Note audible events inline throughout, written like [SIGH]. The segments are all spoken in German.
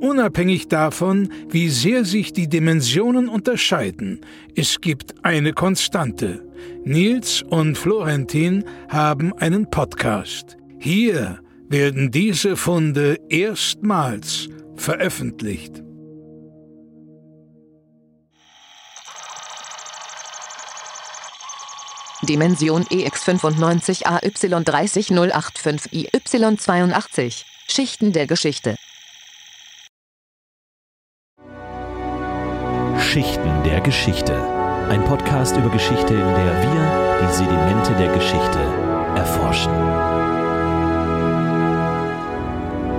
Unabhängig davon, wie sehr sich die Dimensionen unterscheiden, es gibt eine Konstante. Nils und Florentin haben einen Podcast. Hier werden diese Funde erstmals veröffentlicht. Dimension EX95 AY30085 IY82 Schichten der Geschichte Schichten der Geschichte. Ein Podcast über Geschichte, in der wir die Sedimente der Geschichte erforschen.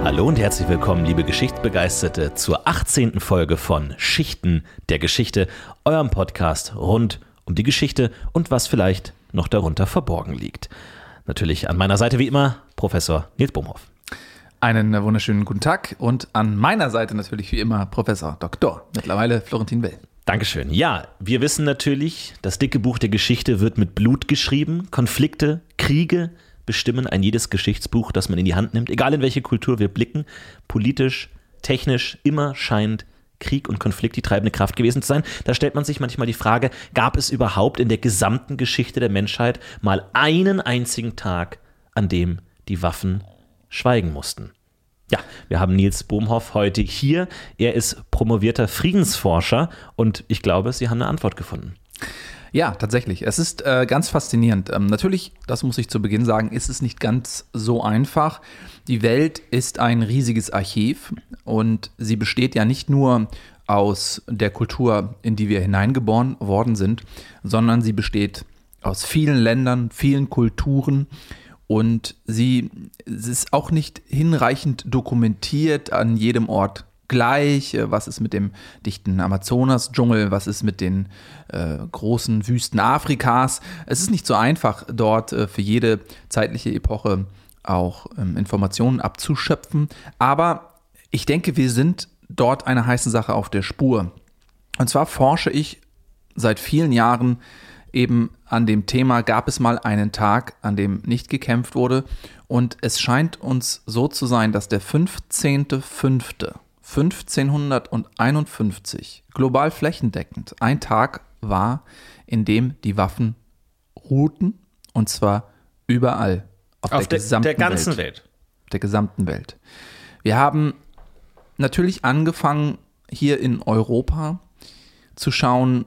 Hallo und herzlich willkommen, liebe Geschichtsbegeisterte, zur 18. Folge von Schichten der Geschichte, eurem Podcast rund um die Geschichte und was vielleicht noch darunter verborgen liegt. Natürlich an meiner Seite wie immer Professor Nils Bohmhoff. Einen wunderschönen guten Tag und an meiner Seite natürlich wie immer Professor Dr. mittlerweile Florentin Will. Dankeschön. Ja, wir wissen natürlich, das dicke Buch der Geschichte wird mit Blut geschrieben. Konflikte, Kriege bestimmen ein jedes Geschichtsbuch, das man in die Hand nimmt, egal in welche Kultur wir blicken. Politisch, technisch, immer scheint Krieg und Konflikt die treibende Kraft gewesen zu sein. Da stellt man sich manchmal die Frage, gab es überhaupt in der gesamten Geschichte der Menschheit mal einen einzigen Tag, an dem die Waffen schweigen mussten. Ja, wir haben Nils Bohmhoff heute hier. Er ist promovierter Friedensforscher und ich glaube, Sie haben eine Antwort gefunden. Ja, tatsächlich. Es ist äh, ganz faszinierend. Ähm, natürlich, das muss ich zu Beginn sagen, ist es nicht ganz so einfach. Die Welt ist ein riesiges Archiv und sie besteht ja nicht nur aus der Kultur, in die wir hineingeboren worden sind, sondern sie besteht aus vielen Ländern, vielen Kulturen und sie, sie ist auch nicht hinreichend dokumentiert an jedem Ort gleich. Äh, was ist mit dem dichten Amazonas-Dschungel? Was ist mit den äh, großen Wüsten Afrikas? Es ist nicht so einfach, dort äh, für jede zeitliche Epoche auch ähm, Informationen abzuschöpfen. Aber ich denke, wir sind dort einer heißen Sache auf der Spur. Und zwar forsche ich seit vielen Jahren eben an dem Thema, gab es mal einen Tag, an dem nicht gekämpft wurde. Und es scheint uns so zu sein, dass der 15.05.1551 global flächendeckend ein Tag war, in dem die Waffen ruhten und zwar überall auf, auf der, gesamten der ganzen Welt. Welt. Der gesamten Welt. Wir haben natürlich angefangen, hier in Europa zu schauen,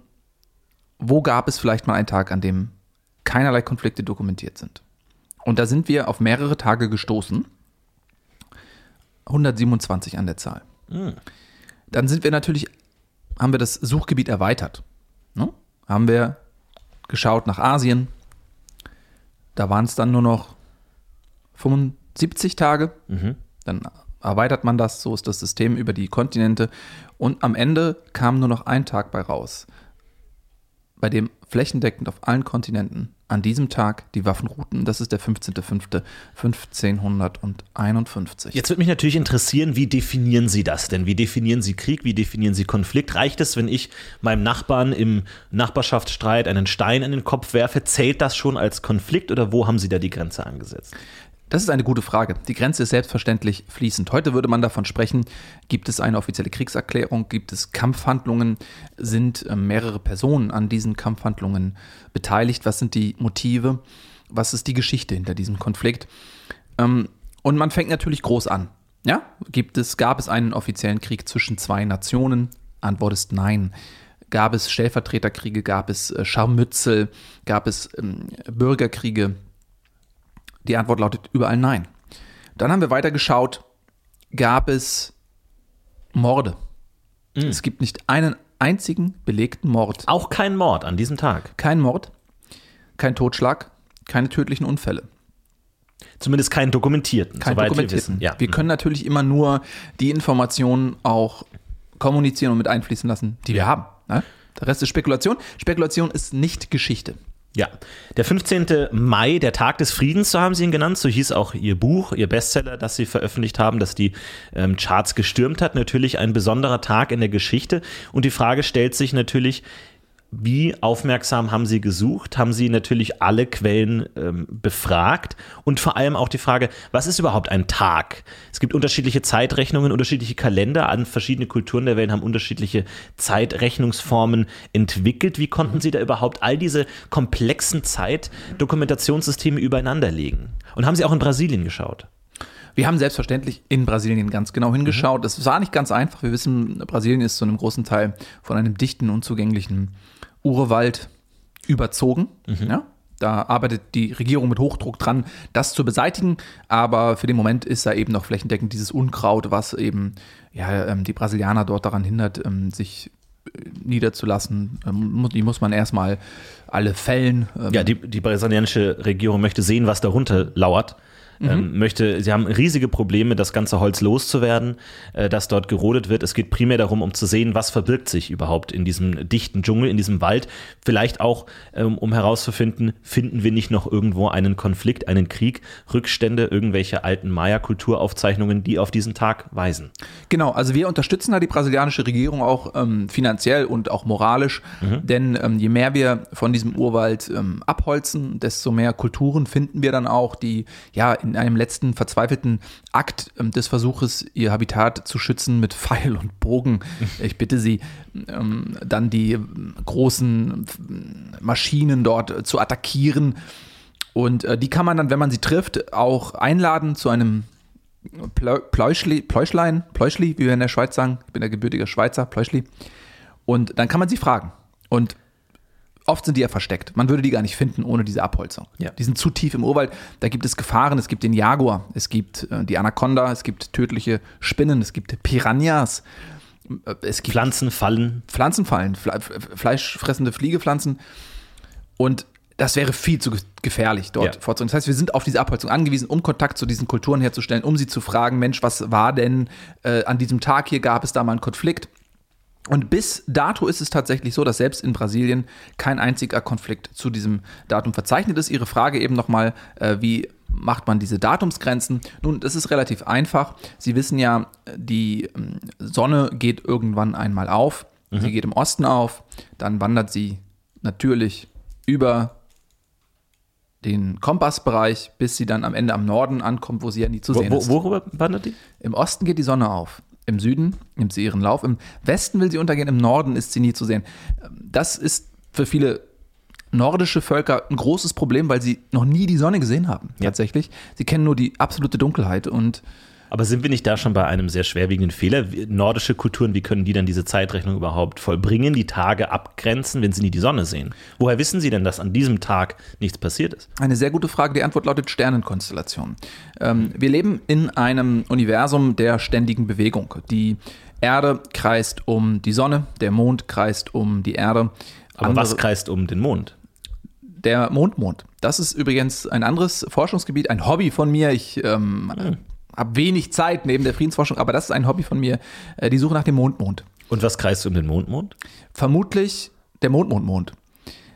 wo gab es vielleicht mal einen Tag, an dem keinerlei Konflikte dokumentiert sind. Und da sind wir auf mehrere Tage gestoßen. 127 an der Zahl. Mhm. Dann sind wir natürlich, haben wir das Suchgebiet erweitert. Ne? Haben wir geschaut nach Asien. Da waren es dann nur noch 75 Tage. Mhm. Dann erweitert man das, so ist das System über die Kontinente. Und am Ende kam nur noch ein Tag bei raus bei dem flächendeckend auf allen Kontinenten an diesem Tag die Waffen ruhten. Das ist der 15.05.1551. Jetzt würde mich natürlich interessieren, wie definieren Sie das denn? Wie definieren Sie Krieg? Wie definieren Sie Konflikt? Reicht es, wenn ich meinem Nachbarn im Nachbarschaftsstreit einen Stein in den Kopf werfe? Zählt das schon als Konflikt oder wo haben Sie da die Grenze angesetzt? Das ist eine gute Frage. Die Grenze ist selbstverständlich fließend. Heute würde man davon sprechen, gibt es eine offizielle Kriegserklärung, gibt es Kampfhandlungen, sind äh, mehrere Personen an diesen Kampfhandlungen beteiligt, was sind die Motive, was ist die Geschichte hinter diesem Konflikt. Ähm, und man fängt natürlich groß an. Ja, gibt es, gab es einen offiziellen Krieg zwischen zwei Nationen? Antwort ist nein. Gab es Stellvertreterkriege, gab es äh, Scharmützel, gab es ähm, Bürgerkriege? Die Antwort lautet überall nein. Dann haben wir weiter geschaut, gab es Morde. Mhm. Es gibt nicht einen einzigen belegten Mord. Auch kein Mord an diesem Tag. Kein Mord, kein Totschlag, keine tödlichen Unfälle. Zumindest keinen dokumentierten. Kein dokumentierten. Wir, ja. wir können natürlich immer nur die Informationen auch kommunizieren und mit einfließen lassen, die wir haben. Ne? Der Rest ist Spekulation. Spekulation ist nicht Geschichte. Ja, der 15. Mai, der Tag des Friedens, so haben sie ihn genannt, so hieß auch ihr Buch, ihr Bestseller, das sie veröffentlicht haben, das die ähm, Charts gestürmt hat. Natürlich ein besonderer Tag in der Geschichte. Und die Frage stellt sich natürlich, wie aufmerksam haben Sie gesucht? Haben Sie natürlich alle Quellen ähm, befragt? Und vor allem auch die Frage, was ist überhaupt ein Tag? Es gibt unterschiedliche Zeitrechnungen, unterschiedliche Kalender an verschiedene Kulturen der Welt haben unterschiedliche Zeitrechnungsformen entwickelt. Wie konnten Sie da überhaupt all diese komplexen Zeitdokumentationssysteme übereinander legen? Und haben Sie auch in Brasilien geschaut? Wir haben selbstverständlich in Brasilien ganz genau hingeschaut. Mhm. Das war nicht ganz einfach. Wir wissen, Brasilien ist zu einem großen Teil von einem dichten, unzugänglichen Urwald überzogen. Mhm. Ja? Da arbeitet die Regierung mit Hochdruck dran, das zu beseitigen. Aber für den Moment ist da eben noch flächendeckend dieses Unkraut, was eben ja, ähm, die Brasilianer dort daran hindert, ähm, sich äh, niederzulassen. Ähm, die muss man erstmal alle fällen. Ja, die, die brasilianische Regierung möchte sehen, was darunter lauert mhm. ähm, möchte, sie haben riesige Probleme, das ganze Holz loszuwerden, äh, das dort gerodet wird. Es geht primär darum, um zu sehen, was verbirgt sich überhaupt in diesem dichten Dschungel, in diesem Wald. Vielleicht auch, ähm, um herauszufinden, finden wir nicht noch irgendwo einen Konflikt, einen Krieg, Rückstände, irgendwelche alten Maya-Kulturaufzeichnungen, die auf diesen Tag weisen. Genau, also wir unterstützen da die brasilianische Regierung auch ähm, finanziell und auch moralisch, mhm. denn ähm, je mehr wir von diesem Urwald ähm, abholzen, desto mehr Kulturen finden wir dann auch, die ja in einem letzten verzweifelten Akt ähm, des Versuches, ihr Habitat zu schützen mit [LAUGHS] Pfeil und Bogen, ich bitte Sie, ähm, dann die großen Maschinen dort zu attackieren. Und äh, die kann man dann, wenn man sie trifft, auch einladen zu einem Pläuschli, Pläuschlein, Pläuschli, wie wir in der Schweiz sagen. Ich bin der gebürtige Schweizer, Pläuschli. Und dann kann man sie fragen. Und oft sind die ja versteckt. Man würde die gar nicht finden ohne diese Abholzung. Ja. Die sind zu tief im Urwald. Da gibt es Gefahren. Es gibt den Jaguar, es gibt äh, die Anaconda, es gibt tödliche Spinnen, es gibt Piranhas. Äh, es gibt Pflanzenfallen. Pflanzenfallen, Fle fleischfressende Fliegepflanzen. Und das wäre viel zu gefährlich dort ja. vorzugehen. Das heißt, wir sind auf diese Abholzung angewiesen, um Kontakt zu diesen Kulturen herzustellen, um sie zu fragen, Mensch, was war denn äh, an diesem Tag hier? Gab es da mal einen Konflikt? Und bis dato ist es tatsächlich so, dass selbst in Brasilien kein einziger Konflikt zu diesem Datum verzeichnet ist. Ihre Frage eben nochmal, äh, wie macht man diese Datumsgrenzen? Nun, das ist relativ einfach. Sie wissen ja, die ähm, Sonne geht irgendwann einmal auf. Mhm. Sie geht im Osten auf, dann wandert sie natürlich über den Kompassbereich, bis sie dann am Ende am Norden ankommt, wo sie ja nie zu sehen wo, ist. Worüber wandert die? Im Osten geht die Sonne auf. Im Süden nimmt sie ihren Lauf. Im Westen will sie untergehen, im Norden ist sie nie zu sehen. Das ist für viele nordische Völker ein großes Problem, weil sie noch nie die Sonne gesehen haben, ja. tatsächlich. Sie kennen nur die absolute Dunkelheit und aber sind wir nicht da schon bei einem sehr schwerwiegenden Fehler? Nordische Kulturen, wie können die dann diese Zeitrechnung überhaupt vollbringen, die Tage abgrenzen, wenn sie nie die Sonne sehen? Woher wissen sie denn, dass an diesem Tag nichts passiert ist? Eine sehr gute Frage. Die Antwort lautet Sternenkonstellation. Ähm, wir leben in einem Universum der ständigen Bewegung. Die Erde kreist um die Sonne, der Mond kreist um die Erde. Aber Andere, was kreist um den Mond? Der Mondmond. Das ist übrigens ein anderes Forschungsgebiet, ein Hobby von mir. Ich ähm, hm habe wenig Zeit neben der Friedensforschung, aber das ist ein Hobby von mir, äh, die Suche nach dem Mondmond. Und was kreist du um den Mondmond? Vermutlich der Mondmondmond.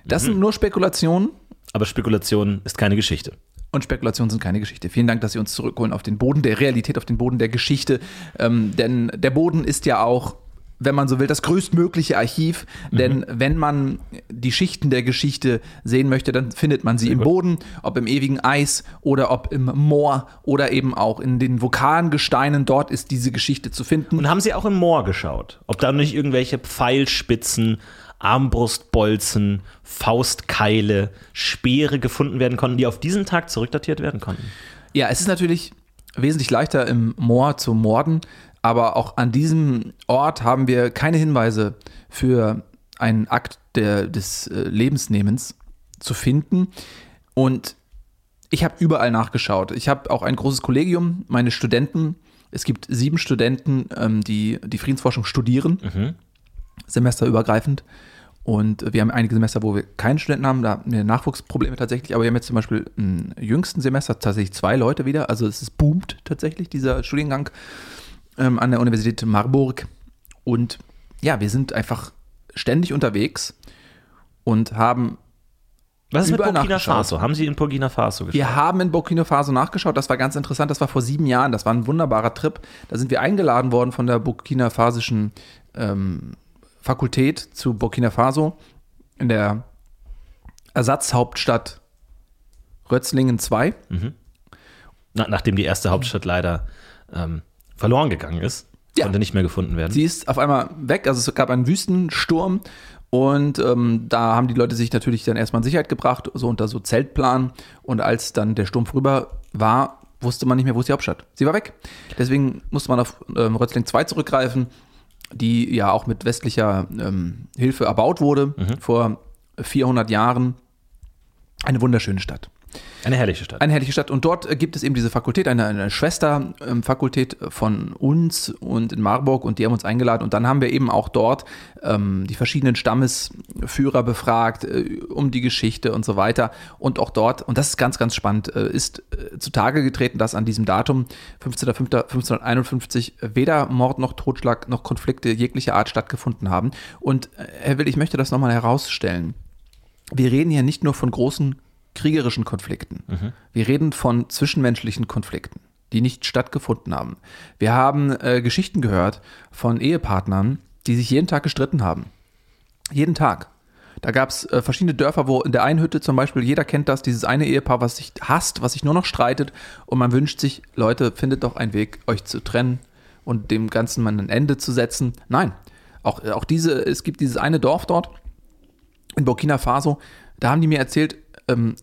Das mhm. sind nur Spekulationen. Aber Spekulation ist keine Geschichte. Und Spekulationen sind keine Geschichte. Vielen Dank, dass Sie uns zurückholen auf den Boden der Realität, auf den Boden der Geschichte. Ähm, denn der Boden ist ja auch wenn man so will, das größtmögliche Archiv. Mhm. Denn wenn man die Schichten der Geschichte sehen möchte, dann findet man sie Sehr im gut. Boden, ob im ewigen Eis oder ob im Moor oder eben auch in den Vulkangesteinen. Dort ist diese Geschichte zu finden. Und haben Sie auch im Moor geschaut? Ob da nicht irgendwelche Pfeilspitzen, Armbrustbolzen, Faustkeile, Speere gefunden werden konnten, die auf diesen Tag zurückdatiert werden konnten? Ja, es ist natürlich wesentlich leichter im Moor zu morden, aber auch an diesem Ort haben wir keine Hinweise für einen Akt der, des äh, Lebensnehmens zu finden. Und ich habe überall nachgeschaut. Ich habe auch ein großes Kollegium, meine Studenten. Es gibt sieben Studenten, ähm, die die Friedensforschung studieren, mhm. semesterübergreifend. Und wir haben einige Semester, wo wir keinen Studenten haben, da haben wir Nachwuchsprobleme tatsächlich. Aber wir haben jetzt zum Beispiel im jüngsten Semester tatsächlich zwei Leute wieder. Also es ist boomt tatsächlich, dieser Studiengang ähm, an der Universität Marburg. Und ja, wir sind einfach ständig unterwegs und haben Was ist mit Burkina. Faso? Haben Sie in Burkina Faso geschaut? Wir haben in Burkina Faso nachgeschaut, das war ganz interessant, das war vor sieben Jahren, das war ein wunderbarer Trip. Da sind wir eingeladen worden von der Burkina Fasischen ähm, Fakultät zu Burkina Faso in der Ersatzhauptstadt Rötzlingen 2. Na, nachdem die erste Hauptstadt leider ähm, verloren gegangen ist, Ja. konnte nicht mehr gefunden werden. Sie ist auf einmal weg, also es gab einen Wüstensturm und ähm, da haben die Leute sich natürlich dann erstmal in Sicherheit gebracht, so unter so Zeltplan. Und als dann der Sturm vorüber war, wusste man nicht mehr, wo ist die Hauptstadt. Sie war weg. Deswegen musste man auf ähm, Rötzling 2 zurückgreifen, die ja auch mit westlicher ähm, Hilfe erbaut wurde vor 400 Jahren. Eine wunderschöne Stadt. Eine herrliche Stadt. Eine herrliche Stadt. Und dort äh, gibt es eben diese Fakultät, eine, eine Schwesterfakultät von uns und in Marburg und die haben uns eingeladen. Und dann haben wir eben auch dort ähm, die verschiedenen Stammesführer befragt, äh, um die Geschichte und so weiter. Und auch dort, und das ist ganz, ganz spannend, äh, ist äh, zutage getreten, dass an diesem Datum, 15.05.1551, weder Mord noch Totschlag noch Konflikte jeglicher Art stattgefunden haben. Und äh, Herr Will, ich möchte das nochmal herausstellen. Wir reden hier nicht nur von großen kriegerischen Konflikten. Wir reden von zwischenmenschlichen Konflikten, die nicht stattgefunden haben. Wir haben äh, Geschichten gehört von Ehepartnern, die sich jeden Tag gestritten haben. Jeden Tag. Da gab es äh, verschiedene Dörfer, wo in der einen Hütte zum Beispiel, jeder kennt das, dieses eine Ehepaar, was sich hasst, was sich nur noch streitet und man wünscht sich, Leute, findet doch einen Weg, euch zu trennen und dem Ganzen mal ein Ende zu setzen. Nein, auch, auch diese, es gibt dieses eine Dorf dort, in Burkina Faso, da haben die mir erzählt, ähm,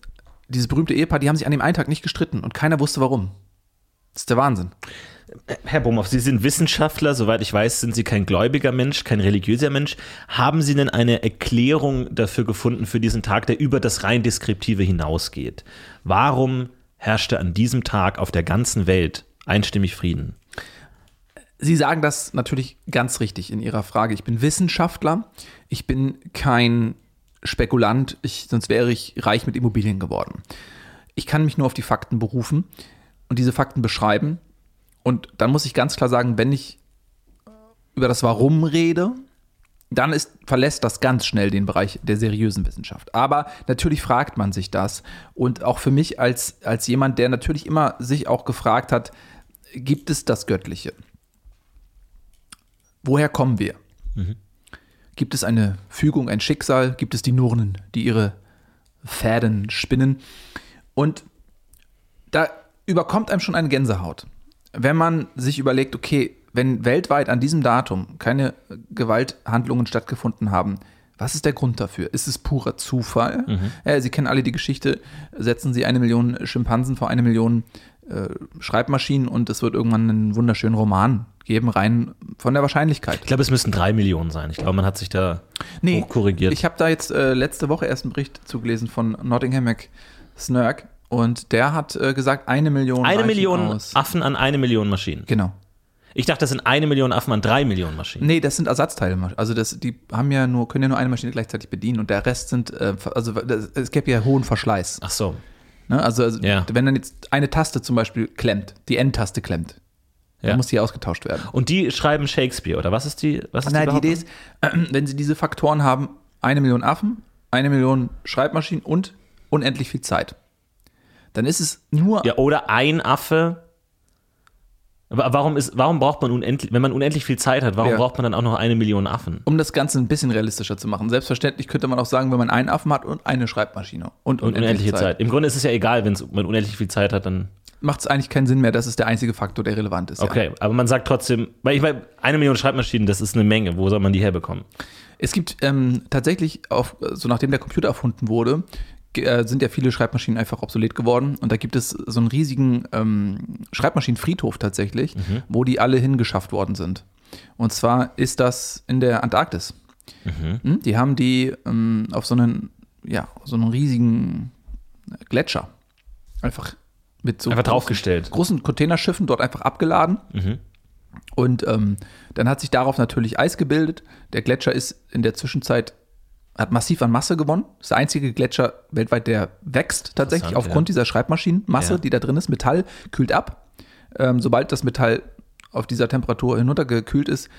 dieses berühmte Ehepaar, die haben sich an dem einen Tag nicht gestritten und keiner wusste warum. Das ist der Wahnsinn. Herr Bomhoff, Sie sind Wissenschaftler, soweit ich weiß, sind Sie kein gläubiger Mensch, kein religiöser Mensch. Haben Sie denn eine Erklärung dafür gefunden für diesen Tag, der über das rein Deskriptive hinausgeht? Warum herrschte an diesem Tag auf der ganzen Welt einstimmig Frieden? Sie sagen das natürlich ganz richtig in Ihrer Frage. Ich bin Wissenschaftler, ich bin kein Spekulant, ich, sonst wäre ich reich mit Immobilien geworden. Ich kann mich nur auf die Fakten berufen und diese Fakten beschreiben. Und dann muss ich ganz klar sagen, wenn ich über das Warum rede, dann ist, verlässt das ganz schnell den Bereich der seriösen Wissenschaft. Aber natürlich fragt man sich das. Und auch für mich als, als jemand, der natürlich immer sich auch gefragt hat, gibt es das Göttliche? Woher kommen wir? Gibt es eine Fügung, ein Schicksal? Gibt es die Nurnen, die ihre Fäden spinnen? Und da überkommt einem schon eine Gänsehaut. Wenn man sich überlegt, okay, wenn weltweit an diesem Datum keine Gewalthandlungen stattgefunden haben, was ist der Grund dafür? Ist es purer Zufall? Ja, Sie kennen alle die Geschichte, setzen Sie eine Million Schimpansen vor eine Million äh, Schreibmaschinen und es wird irgendwann einen wunderschönen Roman geben, rein von der Wahrscheinlichkeit. Ich glaube, es müssten drei Millionen sein. Ich glaube, man hat sich da hochkorrigiert. Ich habe da jetzt äh, letzte Woche erst einen Bericht zugelesen von Nottingham McSnurk und der hat äh, gesagt, eine Million. eine Million aus. Affen an eine Million Maschinen. Genau. Ich dachte, das sind eine Million Affen an drei Millionen Maschinen. Nee, das sind Ersatzteile. Also das, die haben ja nur, können ja nur eine Maschine gleichzeitig bedienen und der Rest sind, äh, also das, es gäbe ja hohen Verschleiß. Ach so. Ne? Also, also Ja. wenn dann jetzt eine Taste zum Beispiel klemmt, die N-Taste klemmt, Ja. dann muss die ausgetauscht werden. Und die schreiben Shakespeare, oder was ist die? Was ist Nein, die Behauptung? Idee ist, [CLEARS THROAT] wenn sie diese Faktoren haben, eine Million Affen, eine Million Schreibmaschinen und unendlich viel Zeit, dann ist es nur Ja, oder ein Affe. Aber warum, ist, warum braucht man unendlich, wenn man unendlich viel Zeit hat, warum Ja. braucht man dann auch noch eine Million Affen? um das Ganze ein bisschen realistischer zu machen. Selbstverständlich könnte man auch sagen, wenn man einen Affen hat und eine Schreibmaschine und, Und unendliche Zeit. Im Grunde ist es ja egal, wenn man unendlich viel Zeit hat, dann. macht es eigentlich keinen Sinn mehr. Das ist der einzige Faktor, der relevant ist. Okay, aber man sagt trotzdem, weil ich meine, eine Million Schreibmaschinen, das ist eine Menge. Wo soll man die herbekommen? Es gibt ähm, tatsächlich, auf, so nachdem der Computer erfunden wurde, äh, sind ja viele Schreibmaschinen einfach obsolet geworden. Und da gibt es so einen riesigen ähm, Schreibmaschinenfriedhof tatsächlich, wo die alle hingeschafft worden sind. Und zwar ist das in der Antarktis. Hm, Die haben die ähm, auf so einen, ja, so einen riesigen Gletscher einfach mit so Einfach großen- draufgestellt. großen Containerschiffen dort einfach abgeladen. Und ähm, dann hat sich darauf natürlich Eis gebildet. Der Gletscher ist in der Zwischenzeit, hat massiv an Masse gewonnen. Das ist der einzige Gletscher weltweit, der wächst tatsächlich aufgrund ja. dieser Schreibmaschinenmasse, Ja. die da drin ist. Metall kühlt ab. Ähm, sobald das Metall auf dieser Temperatur hinuntergekühlt ist,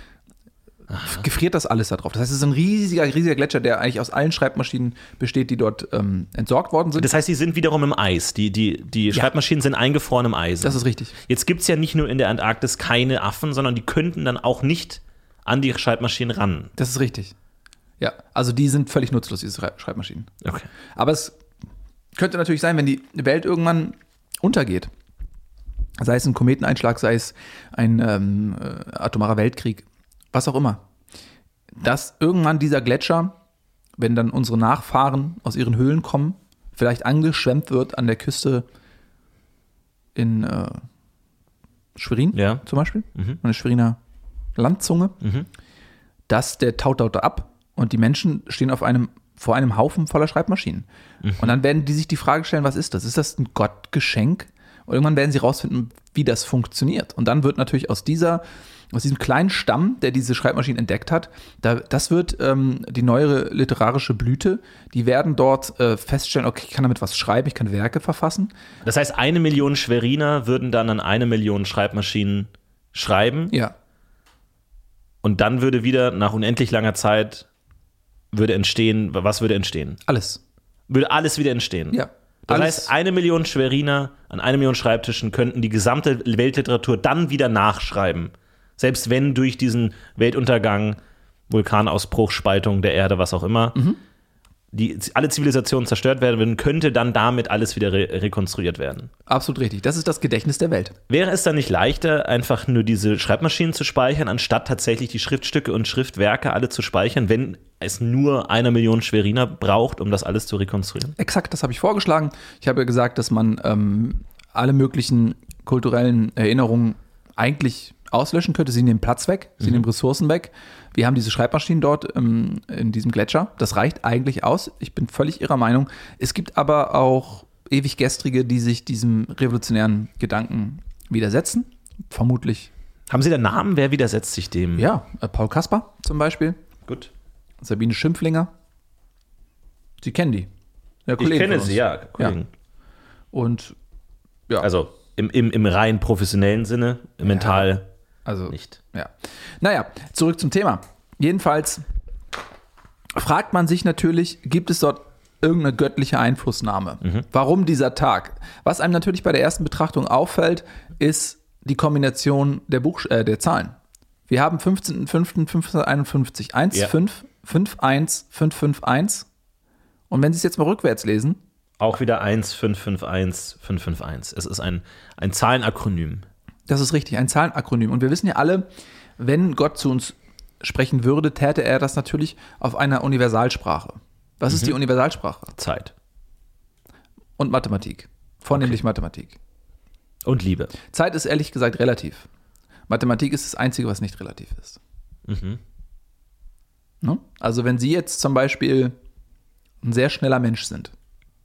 gefriert das alles da drauf. Das heißt, es ist ein riesiger, riesiger Gletscher, der eigentlich aus allen Schreibmaschinen besteht, die dort ähm, entsorgt worden sind. Das heißt, die sind wiederum im Eis. Die, die, die Schreibmaschinen sind eingefroren im Eis. Das ist richtig. Jetzt gibt es ja nicht nur in der Antarktis keine Affen, sondern die könnten dann auch nicht an die Schreibmaschinen ran. Das ist richtig. Ja, also die sind völlig nutzlos, diese Schrei- Schreibmaschinen. Okay. Aber es könnte natürlich sein, wenn die Welt irgendwann untergeht, sei es ein Kometeneinschlag, sei es ein ähm, äh, atomarer Weltkrieg, was auch immer, dass irgendwann dieser Gletscher, wenn dann unsere Nachfahren aus ihren Höhlen kommen, vielleicht angeschwemmt wird an der Küste in äh, Schwerin Ja. zum Beispiel, Mhm. an der Schweriner Landzunge, Mhm. dass der taut dort ab und die Menschen stehen auf einem, vor einem Haufen voller Schreibmaschinen. Mhm. Und dann werden die sich die Frage stellen, was ist das? Ist das ein Gottgeschenk? Und irgendwann werden sie rausfinden, wie das funktioniert. Und dann wird natürlich aus dieser, aus diesem kleinen Stamm, der diese Schreibmaschinen entdeckt hat, da, das wird ähm, die neuere literarische Blüte. Die werden dort äh, feststellen, okay, ich kann damit was schreiben, ich kann Werke verfassen. Das heißt, eine Million Schweriner würden dann an eine Million Schreibmaschinen schreiben Ja, und dann würde wieder nach unendlich langer Zeit würde entstehen, was würde entstehen? alles. Würde alles wieder entstehen. Ja. Das alles, heißt, eine Million Schweriner an eine Million Schreibtischen könnten die gesamte Weltliteratur dann wieder nachschreiben. Selbst wenn durch diesen Weltuntergang, Vulkanausbruch, Spaltung der Erde, was auch immer, Mhm. Die, alle Zivilisationen zerstört werden würden, könnte dann damit alles wieder re rekonstruiert werden. absolut richtig. Das ist das Gedächtnis der Welt. Wäre es dann nicht leichter, einfach nur diese Schreibmaschinen zu speichern, anstatt tatsächlich die Schriftstücke und Schriftwerke alle zu speichern, wenn es nur eine Million Schweriner braucht, um das alles zu rekonstruieren? Exakt, das habe ich vorgeschlagen. Ich habe ja gesagt, dass man ähm, alle möglichen kulturellen Erinnerungen eigentlich auslöschen könnte. Sie nehmen Platz weg, sie nehmen Ressourcen weg. Wir haben diese Schreibmaschinen dort ähm, in diesem Gletscher. Das reicht eigentlich aus. Ich bin völlig Ihrer Meinung. Es gibt aber auch ewig Gestrige, die sich diesem revolutionären Gedanken widersetzen. Vermutlich, Haben Sie da Namen? Wer widersetzt sich dem? ja, äh, Paul Kasper zum Beispiel, Gut. Sabine Schimpflinger. Sie kennen die. Ja, Ich kenne sie, ja, Kollegen. Und ja, Also im, im, im rein professionellen Sinne, mental also nicht. Ja. Naja, zurück zum Thema. Jedenfalls fragt man sich natürlich, gibt es dort irgendeine göttliche Einflussnahme? Warum dieser Tag? Was einem natürlich bei der ersten Betrachtung auffällt, ist die Kombination der, Buchsch äh, der Zahlen. Wir haben 15.05.1551, 1, Ja. 5, 5, 1, 5, 5, 1. Und wenn Sie es jetzt mal rückwärts lesen, Auch wieder 1551, 551. Es ist ein, ein Zahlenakronym. Das ist richtig, ein Zahlenakronym. Und wir wissen ja alle, wenn Gott zu uns sprechen würde, täte er das natürlich auf einer Universalsprache. Was ist die Universalsprache? Zeit. Und Mathematik. Vornehmlich Mathematik. Und Liebe. Zeit ist ehrlich gesagt relativ. Mathematik ist das Einzige, was nicht relativ ist. Mhm. Ne? Also wenn Sie jetzt zum Beispiel ein sehr schneller Mensch sind,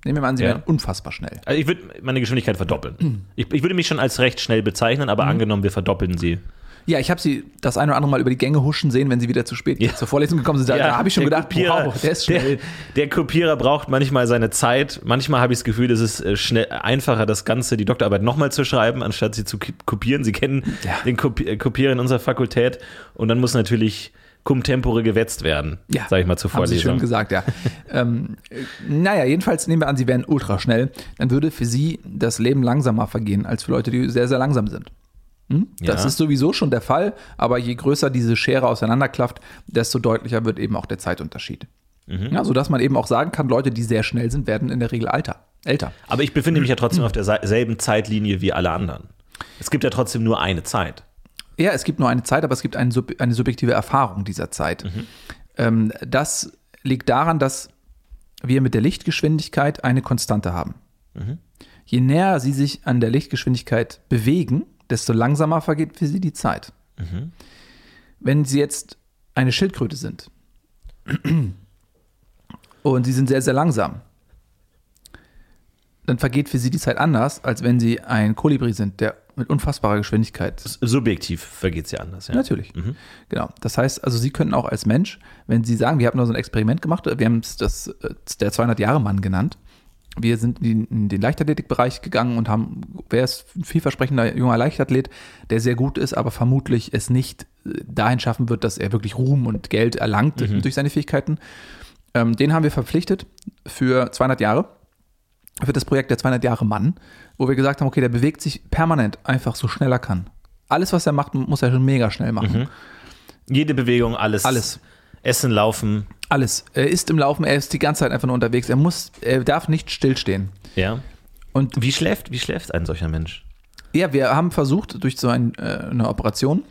nehmen wir mal an, Sie Ja. wären unfassbar schnell. Also ich würde meine Geschwindigkeit verdoppeln. [CLEARS THROAT] Ich, ich würde mich schon als recht schnell bezeichnen, Mhm. aber angenommen, wir verdoppeln sie. Ja, ich habe Sie das eine oder andere Mal über die Gänge huschen sehen, wenn Sie wieder zu spät Ja. zur Vorlesung gekommen sind. Da, da habe ich schon gedacht, Kopierer- wow, der ist schnell. Der, der Kopierer braucht manchmal seine Zeit. Manchmal habe ich das Gefühl, es ist äh, schnell, einfacher, das Ganze, die Doktorarbeit nochmal zu schreiben, anstatt sie zu kopieren. Sie kennen Ja. den äh, Kopierer in unserer Fakultät und dann muss natürlich cum tempore gewetzt werden, Ja, sage ich mal zur Haben Sie schön Vorlesung. gesagt, ja. ähm, äh, naja, jedenfalls nehmen wir an, Sie wären ultra schnell. Dann würde für Sie das Leben langsamer vergehen als für Leute, die sehr, sehr langsam sind. Hm? Das Ja. ist sowieso schon der Fall, aber je größer diese Schere auseinanderklafft, desto deutlicher wird eben auch der Zeitunterschied. Mhm. Ja, sodass man eben auch sagen kann, Leute, die sehr schnell sind, werden in der Regel alter, älter. Aber ich befinde mich ja trotzdem auf derselben Zeitlinie wie alle anderen. Es gibt ja trotzdem nur eine Zeit. Ja, es gibt nur eine Zeit, aber es gibt eine, sub eine subjektive Erfahrung dieser Zeit. Ähm, das liegt daran, dass wir mit der Lichtgeschwindigkeit eine Konstante haben. Je näher sie sich an der Lichtgeschwindigkeit bewegen, desto langsamer vergeht für sie die Zeit. Wenn sie jetzt eine Schildkröte sind und sie sind sehr, sehr langsam, dann vergeht für sie die Zeit anders, als wenn sie ein Kolibri sind, der mit unfassbarer Geschwindigkeit Subjektiv vergeht es ja anders. Ja. Natürlich. Genau. Das heißt, also Sie können auch als Mensch, wenn Sie sagen, wir haben nur so ein Experiment gemacht, wir haben es das, äh, der 200-Jahre-Mann genannt, wir sind in, in den Leichtathletikbereich gegangen und haben, wer ist ein vielversprechender junger Leichtathlet, der sehr gut ist, aber vermutlich es nicht äh, dahin schaffen wird, dass er wirklich Ruhm und Geld erlangt Mhm. durch seine Fähigkeiten. Ähm, den haben wir verpflichtet für 200 Jahre, für das Projekt der 200 Jahre Mann, wo wir gesagt haben, okay, der bewegt sich permanent einfach so schnell er kann. Alles, was er macht, muss er schon mega schnell machen. Jede Bewegung, alles. Alles. Essen, Laufen, Alles. Er ist im Laufen, er ist die ganze Zeit einfach nur unterwegs. Er muss, er darf nicht stillstehen. ja. Und Wie schläft, wie schläft ein solcher Mensch? Ja, wir haben versucht durch so ein, äh, eine Operation,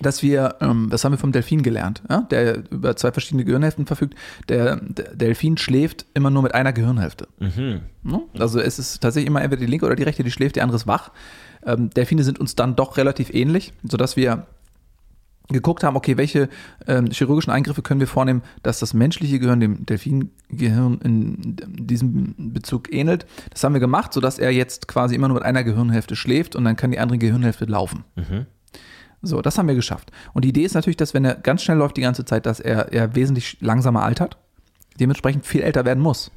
dass wir, ähm, das haben wir vom Delfin gelernt, ja? der über zwei verschiedene Gehirnhälften verfügt. Der, der Delfin schläft immer nur mit einer Gehirnhälfte. Mhm. Also es ist tatsächlich immer entweder die linke oder die rechte, die schläft, die andere ist wach. Ähm, Delfine sind uns dann doch relativ ähnlich, sodass wir geguckt haben, okay, welche ähm, chirurgischen Eingriffe können wir vornehmen, dass das menschliche Gehirn dem Delfingehirn in diesem Bezug ähnelt. Das haben wir gemacht, sodass er jetzt quasi immer nur mit einer Gehirnhälfte schläft und dann kann die andere Gehirnhälfte laufen. So, das haben wir geschafft. Und die Idee ist natürlich, dass wenn er ganz schnell läuft die ganze Zeit, dass er, er wesentlich langsamer altert, dementsprechend viel älter werden muss.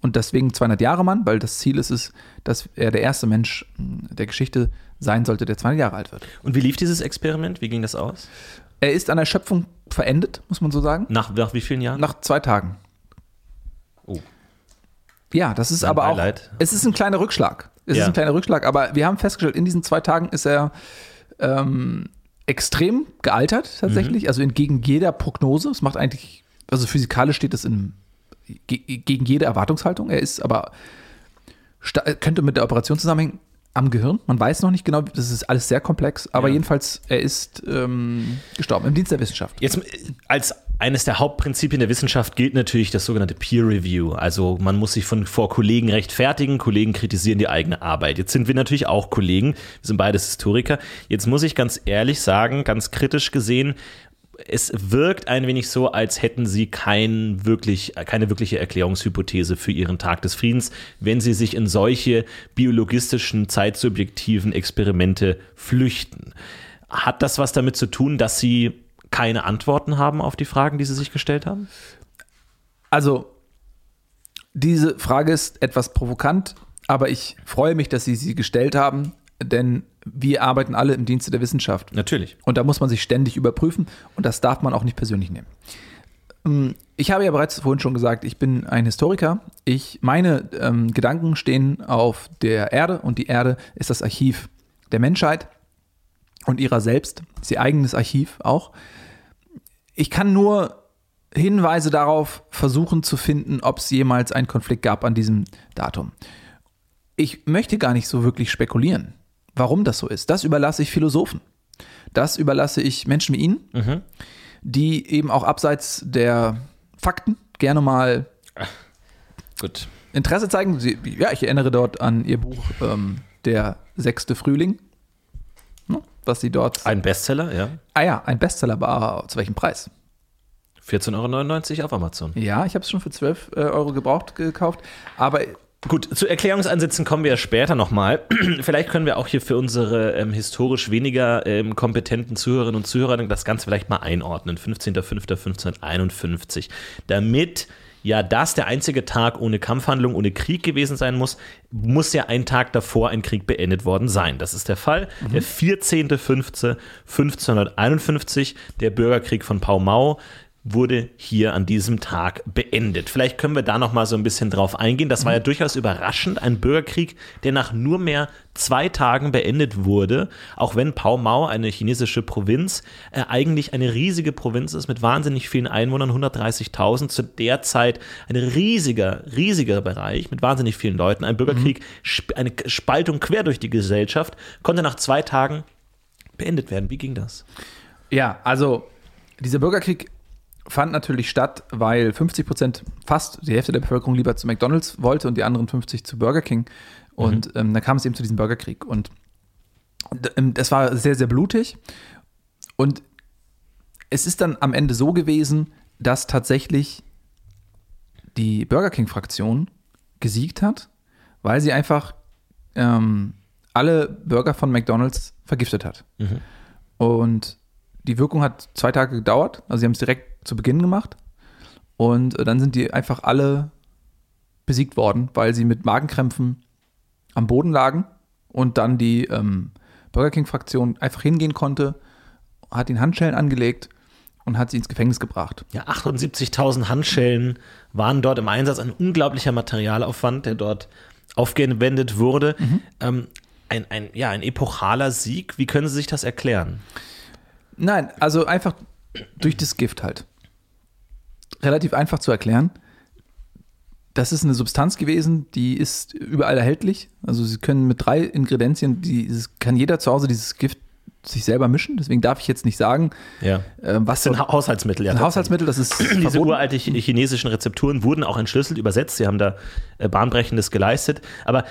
Und deswegen 200 Jahre Mann, weil das Ziel ist es, dass er der erste Mensch mh, der Geschichte sein sollte, der 200 Jahre alt wird. Und wie lief dieses Experiment? Wie ging das aus? Er ist an der Schöpfung verendet, muss man so sagen, Nach, nach wie vielen Jahren? nach zwei Tagen. Oh. Ja, das ist Mein aber auch, Beileid. es ist ein kleiner Rückschlag. Es Ja. ist ein kleiner Rückschlag, aber wir haben festgestellt, in diesen zwei Tagen ist er ähm, extrem gealtert Mhm. tatsächlich, also entgegen jeder Prognose. Es macht eigentlich, also physikalisch steht es in, ge, gegen jede Erwartungshaltung. Er ist aber, könnte mit der Operation zusammenhängen am Gehirn. Man weiß noch nicht genau, das ist alles sehr komplex, aber Ja. jedenfalls, er ist ähm, gestorben im Dienst der Wissenschaft. Jetzt äh, als eines der Hauptprinzipien der Wissenschaft gilt natürlich das sogenannte Peer Review. Also man muss sich von vor Kollegen rechtfertigen, Kollegen kritisieren die eigene Arbeit. Jetzt sind wir natürlich auch Kollegen, wir sind beides Historiker. Jetzt muss ich ganz ehrlich sagen, ganz kritisch gesehen, es wirkt ein wenig so, als hätten sie kein wirklich, keine wirkliche Erklärungshypothese für ihren Tag des Friedens, wenn sie sich in solche biologistischen, zeitsubjektiven Experimente flüchten. Hat das was damit zu tun, dass sie keine Antworten haben auf die Fragen, die sie sich gestellt haben? Also, diese Frage ist etwas provokant, aber ich freue mich, dass Sie sie gestellt haben, denn wir arbeiten alle im Dienste der Wissenschaft. Natürlich. Und da muss man sich ständig überprüfen und das darf man auch nicht persönlich nehmen. Ähm, Ich habe ja bereits vorhin schon gesagt, ich bin ein Historiker. Ich, meine ähm, Gedanken stehen auf der Erde und die Erde ist das Archiv der Menschheit und ihrer selbst, ist ihr eigenes Archiv auch. Ich kann nur Hinweise darauf versuchen zu finden, ob es jemals einen Konflikt gab an diesem Datum. Ich möchte gar nicht so wirklich spekulieren, warum das so ist. Das überlasse ich Philosophen. Das überlasse ich Menschen wie Ihnen, die eben auch abseits der Fakten gerne mal Gut. Interesse zeigen. Sie, ja, ich erinnere dort an Ihr Buch ähm, Der sechste Frühling, was Sie dort. Ein Bestseller, ja. ah ja, ein Bestseller war zu welchem Preis? 14,99 Euro auf Amazon. Ja, ich habe es schon für 12 äh, Euro gebraucht gekauft, aber Gut, zu Erklärungsansätzen kommen wir ja später nochmal. [CLEARS THROAT] vielleicht können wir auch hier für unsere ähm, historisch weniger ähm, kompetenten Zuhörerinnen und Zuhörer das Ganze vielleicht mal einordnen. 15.05.1551. Damit ja das der einzige Tag ohne Kampfhandlung, ohne Krieg gewesen sein muss, muss ja ein Tag davor ein Krieg beendet worden sein. Das ist der Fall. Der 14.05.1551, der Bürgerkrieg von Pau Mau, wurde hier an diesem Tag beendet. Vielleicht können wir da noch mal so ein bisschen drauf eingehen. Das war ja durchaus überraschend, ein Bürgerkrieg, der nach nur mehr zwei Tagen beendet wurde, auch wenn Pau Mau, eine chinesische Provinz, äh, eigentlich eine riesige Provinz ist mit wahnsinnig vielen Einwohnern, 130.000, zu der Zeit ein riesiger, riesiger Bereich mit wahnsinnig vielen Leuten. Ein Bürgerkrieg, sp- eine Spaltung quer durch die Gesellschaft, konnte nach zwei Tagen beendet werden. Wie ging das? Ja, also dieser Bürgerkrieg fand natürlich statt, weil 50 Prozent, fast die Hälfte der Bevölkerung lieber zu McDonalds wollte und die anderen 50 zu Burger King. Und ähm, dann kam es eben zu diesem Bürgerkrieg. Und ähm, das war sehr, sehr blutig. Und es ist dann am Ende so gewesen, dass tatsächlich die Burger King-Fraktion gesiegt hat, weil sie einfach ähm, alle Burger von McDonalds vergiftet hat. Und die Wirkung hat zwei Tage gedauert. Also sie haben es direkt zu Beginn gemacht. Und äh, dann sind die einfach alle besiegt worden, weil sie mit Magenkrämpfen am Boden lagen und dann die ähm, Burger King-Fraktion einfach hingehen konnte, hat ihn Handschellen angelegt und hat sie ins Gefängnis gebracht. Ja, 78.000 Handschellen waren dort im Einsatz, ein unglaublicher Materialaufwand, der dort aufgewendet wurde. Ähm, ein, ein, ja, ein epochaler Sieg. Wie können Sie sich das erklären? Nein, also einfach durch das Gift halt. Relativ einfach zu erklären. Das ist eine Substanz gewesen, die ist überall erhältlich. Also Sie können mit drei Ingredienzien, dieses, kann jeder zu Hause dieses Gift sich selber mischen. Deswegen darf ich jetzt nicht sagen, Ja. äh, was Das sind Haushaltsmittel, ja. ein Haushaltsmittel, das ist Diese verboten. uralte chi- chinesischen Rezepturen wurden auch entschlüsselt, übersetzt. Sie haben da äh, Bahnbrechendes geleistet. Aber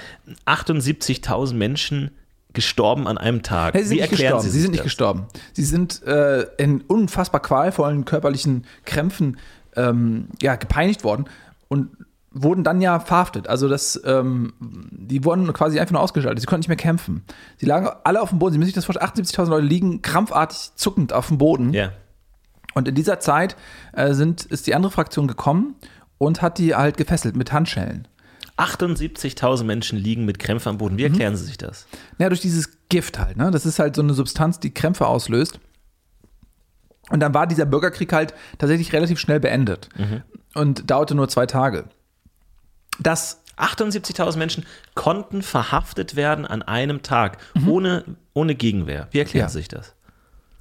78.000 Menschen gestorben an einem Tag. Nee, sie sind Wie nicht erklären gestorben. Sie Sie, sind nicht das? gestorben. Sie sind äh, in unfassbar qualvollen körperlichen Krämpfen ähm, ja, gepeinigt worden und wurden dann ja verhaftet. Also das, ähm, die wurden quasi einfach nur ausgeschaltet. Sie konnten nicht mehr kämpfen. Sie lagen alle auf dem Boden. Sie müssen sich das vorstellen. 78.000 Leute liegen krampfartig zuckend auf dem Boden. Ja. Und in dieser Zeit äh, sind, ist die andere Fraktion gekommen und hat die halt gefesselt mit Handschellen. 78.000 Menschen liegen mit Krämpfen am Boden. Wie Mhm. erklären Sie sich das? Ja, durch dieses Gift halt. Ne? Das ist halt so eine Substanz, die Krämpfe auslöst. Und dann war dieser Bürgerkrieg halt tatsächlich relativ schnell beendet und dauerte nur zwei Tage. Das 78.000 Menschen konnten verhaftet werden an einem Tag, Mhm. ohne, ohne Gegenwehr. Wie erklären Ja. Sich das?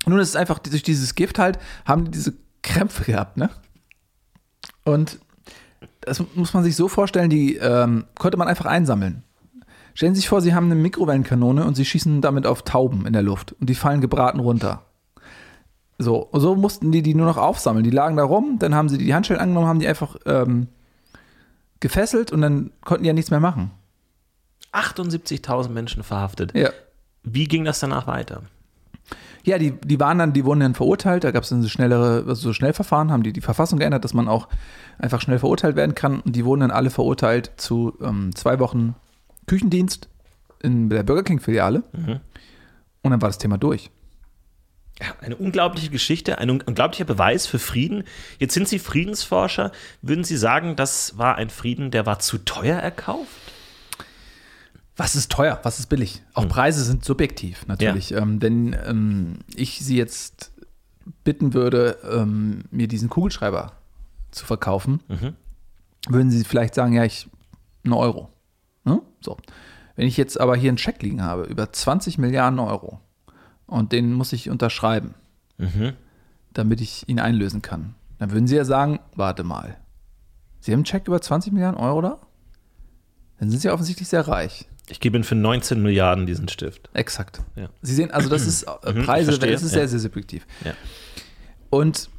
Nun ist es einfach durch dieses Gift halt, haben die diese Krämpfe gehabt, ne? Und das muss man sich so vorstellen, die ähm, konnte man einfach einsammeln. Stellen Sie sich vor, Sie haben eine Mikrowellenkanone und Sie schießen damit auf Tauben in der Luft und die fallen gebraten runter. So, und so mussten die die nur noch aufsammeln. Die lagen da rum, dann haben sie die Handschellen angenommen, haben die einfach ähm, gefesselt und dann konnten die ja nichts mehr machen. 78.000 Menschen verhaftet. Ja. Wie ging das danach weiter? Ja, die, die waren dann, die wurden dann verurteilt. Da gab es dann so schnellere, also so Schnellverfahren, haben die die Verfassung geändert, dass man auch einfach schnell verurteilt werden kann. Und die wurden dann alle verurteilt zu ähm, zwei Wochen Küchendienst in der Burger King-Filiale. Und dann war das Thema durch. Ja, eine unglaubliche Geschichte, ein un- unglaublicher Beweis für Frieden. Jetzt sind Sie Friedensforscher. Würden Sie sagen, das war ein Frieden, der war zu teuer erkauft? Was ist teuer? Was ist billig? Auch Preise sind subjektiv natürlich. Ähm, wenn ähm, ich Sie jetzt bitten würde, ähm, mir diesen Kugelschreiber zu verkaufen, würden Sie vielleicht sagen, ja, ich einen Euro. Ne? So. Wenn ich jetzt aber hier einen Scheck liegen habe über 20 Milliarden Euro und den muss ich unterschreiben, damit ich ihn einlösen kann, dann würden Sie ja sagen, warte mal, Sie haben einen Scheck über 20 Milliarden Euro da? Dann sind Sie offensichtlich sehr reich. Ich gebe Ihnen für 19 Milliarden diesen Stift. Exakt. Ja. Sie sehen, also das [CLEARS THROAT] ist äh, Mhm, Preise, das ist ja. sehr, sehr subjektiv. Ja. Und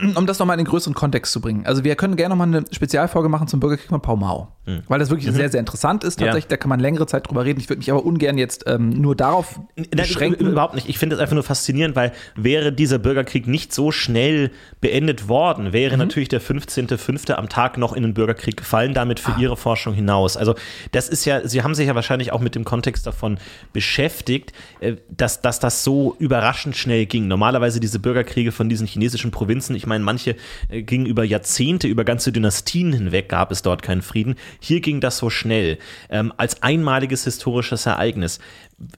[CLEARS THROAT] um das nochmal in den größeren Kontext zu bringen. Also wir können gerne nochmal eine Spezialfolge machen zum Bürgerkrieg von Pau Mau. Weil das wirklich sehr, sehr interessant ist. Mhm. Ja. Tatsächlich, da kann man längere Zeit drüber reden. Ich würde mich aber ungern jetzt ähm, nur darauf Nein, beschränken. überhaupt nicht. Ich finde es einfach nur faszinierend, weil wäre dieser Bürgerkrieg nicht so schnell beendet worden, Mhm. wäre natürlich der 15.05. am Tag noch in den Bürgerkrieg gefallen, damit Ah. für Ihre Forschung hinaus. Also das ist ja, Sie haben sich ja wahrscheinlich auch mit dem Kontext davon beschäftigt, äh, dass, dass das so überraschend schnell ging. Normalerweise diese Bürgerkriege von diesen chinesischen Provinzen, ich meine, manche äh, gingen über Jahrzehnte, über ganze Dynastien hinweg, gab es dort keinen Frieden. Hier ging das so schnell, ähm, als einmaliges historisches Ereignis.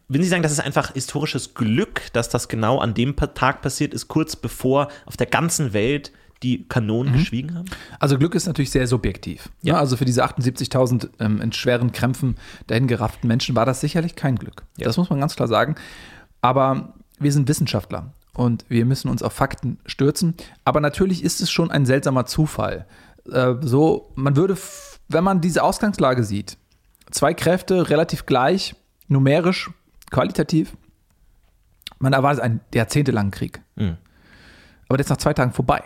Wenn Sie sagen, das ist einfach historisches Glück, dass das genau an dem Tag passiert ist, kurz bevor auf der ganzen Welt die Kanonen Mhm. geschwiegen haben? Also Glück ist natürlich sehr subjektiv. Ja. Ja. Also für diese 78.000 ähm, in schweren Krämpfen dahin gerafften Menschen war das sicherlich kein Glück. Das muss man ganz klar sagen. Aber wir sind Wissenschaftler und wir müssen uns auf Fakten stürzen. Aber natürlich ist es schon ein seltsamer Zufall. Äh, so, man würde, wenn man diese Ausgangslage sieht, zwei Kräfte relativ gleich, numerisch, qualitativ, man erwartet einen jahrzehntelangen Krieg. Aber der ist nach zwei Tagen vorbei.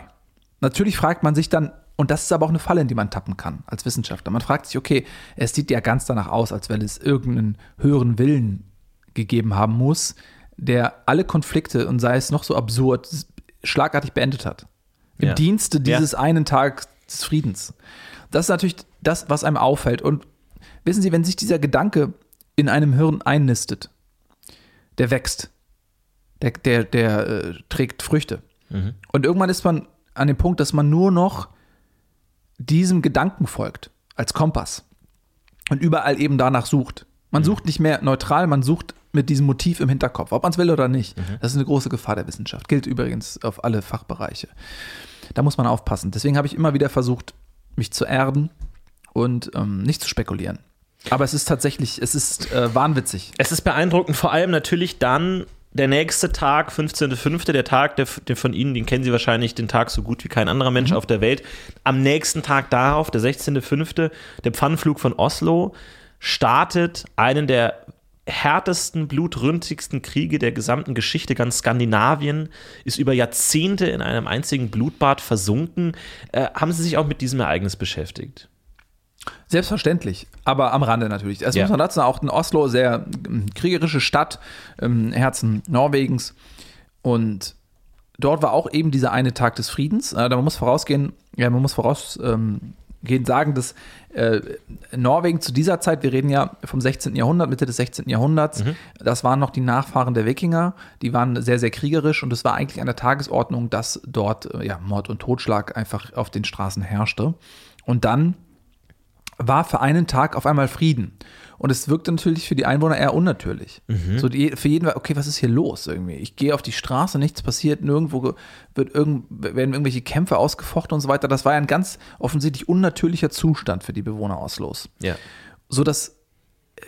Natürlich fragt man sich dann, und das ist aber auch eine Falle, in die man tappen kann als Wissenschaftler. Man fragt sich, okay, es sieht ja ganz danach aus, als wenn es irgendeinen höheren Willen gegeben haben muss, der alle Konflikte und sei es noch so absurd, schlagartig beendet hat. Im Ja. Dienste Ja. dieses einen Tages des Friedens. Das ist natürlich das, was einem auffällt. Und wissen Sie, wenn sich dieser Gedanke in einem Hirn einnistet, der wächst, der, der, der äh, trägt Früchte. Und irgendwann ist man an dem Punkt, dass man nur noch diesem Gedanken folgt. als Kompass und überall eben danach sucht. Man sucht nicht mehr neutral, man sucht mit diesem Motiv im Hinterkopf, ob man es will oder nicht. Das ist eine große Gefahr der Wissenschaft. Gilt übrigens auf alle Fachbereiche. Da muss man aufpassen. Deswegen habe ich immer wieder versucht, mich zu erden und ähm, nicht zu spekulieren. Aber es ist tatsächlich, es ist äh, wahnwitzig. Es ist beeindruckend, vor allem natürlich dann der nächste Tag, 15.05., der Tag, der, der von Ihnen, den kennen Sie wahrscheinlich den Tag so gut wie kein anderer Mensch auf der Welt. Am nächsten Tag darauf, der 16.05., der Pfannenflug von Oslo, startet einen der härtesten, blutrünstigsten Kriege der gesamten Geschichte. Ganz Skandinavien ist über Jahrzehnte in einem einzigen Blutbad versunken. Äh, haben Sie sich auch mit diesem Ereignis beschäftigt? Selbstverständlich, aber am Rande natürlich. Es Ja. muss man dazu auch in Oslo, sehr ähm, kriegerische Stadt, ähm, Herzen Norwegens. Und dort war auch eben dieser eine Tag des Friedens. Äh, da man muss vorausgehen, ja, man muss vorausgehen sagen, dass äh, Norwegen zu dieser Zeit, wir reden ja vom 16. Jahrhundert, Mitte des 16. Jahrhunderts, das waren noch die Nachfahren der Wikinger, die waren sehr, sehr kriegerisch und es war eigentlich an der Tagesordnung, dass dort äh, ja, Mord und Totschlag einfach auf den Straßen herrschte. Und dann war für einen Tag auf einmal Frieden. Und es wirkte natürlich für die Einwohner eher unnatürlich. So die, für jeden war, okay, was ist hier los irgendwie? Ich gehe auf die Straße, nichts passiert, nirgendwo ge- wird irgend, werden irgendwelche Kämpfe ausgefochten und so weiter. Das war ja ein ganz offensichtlich unnatürlicher Zustand für die Bewohner Oslos. Ja. So dass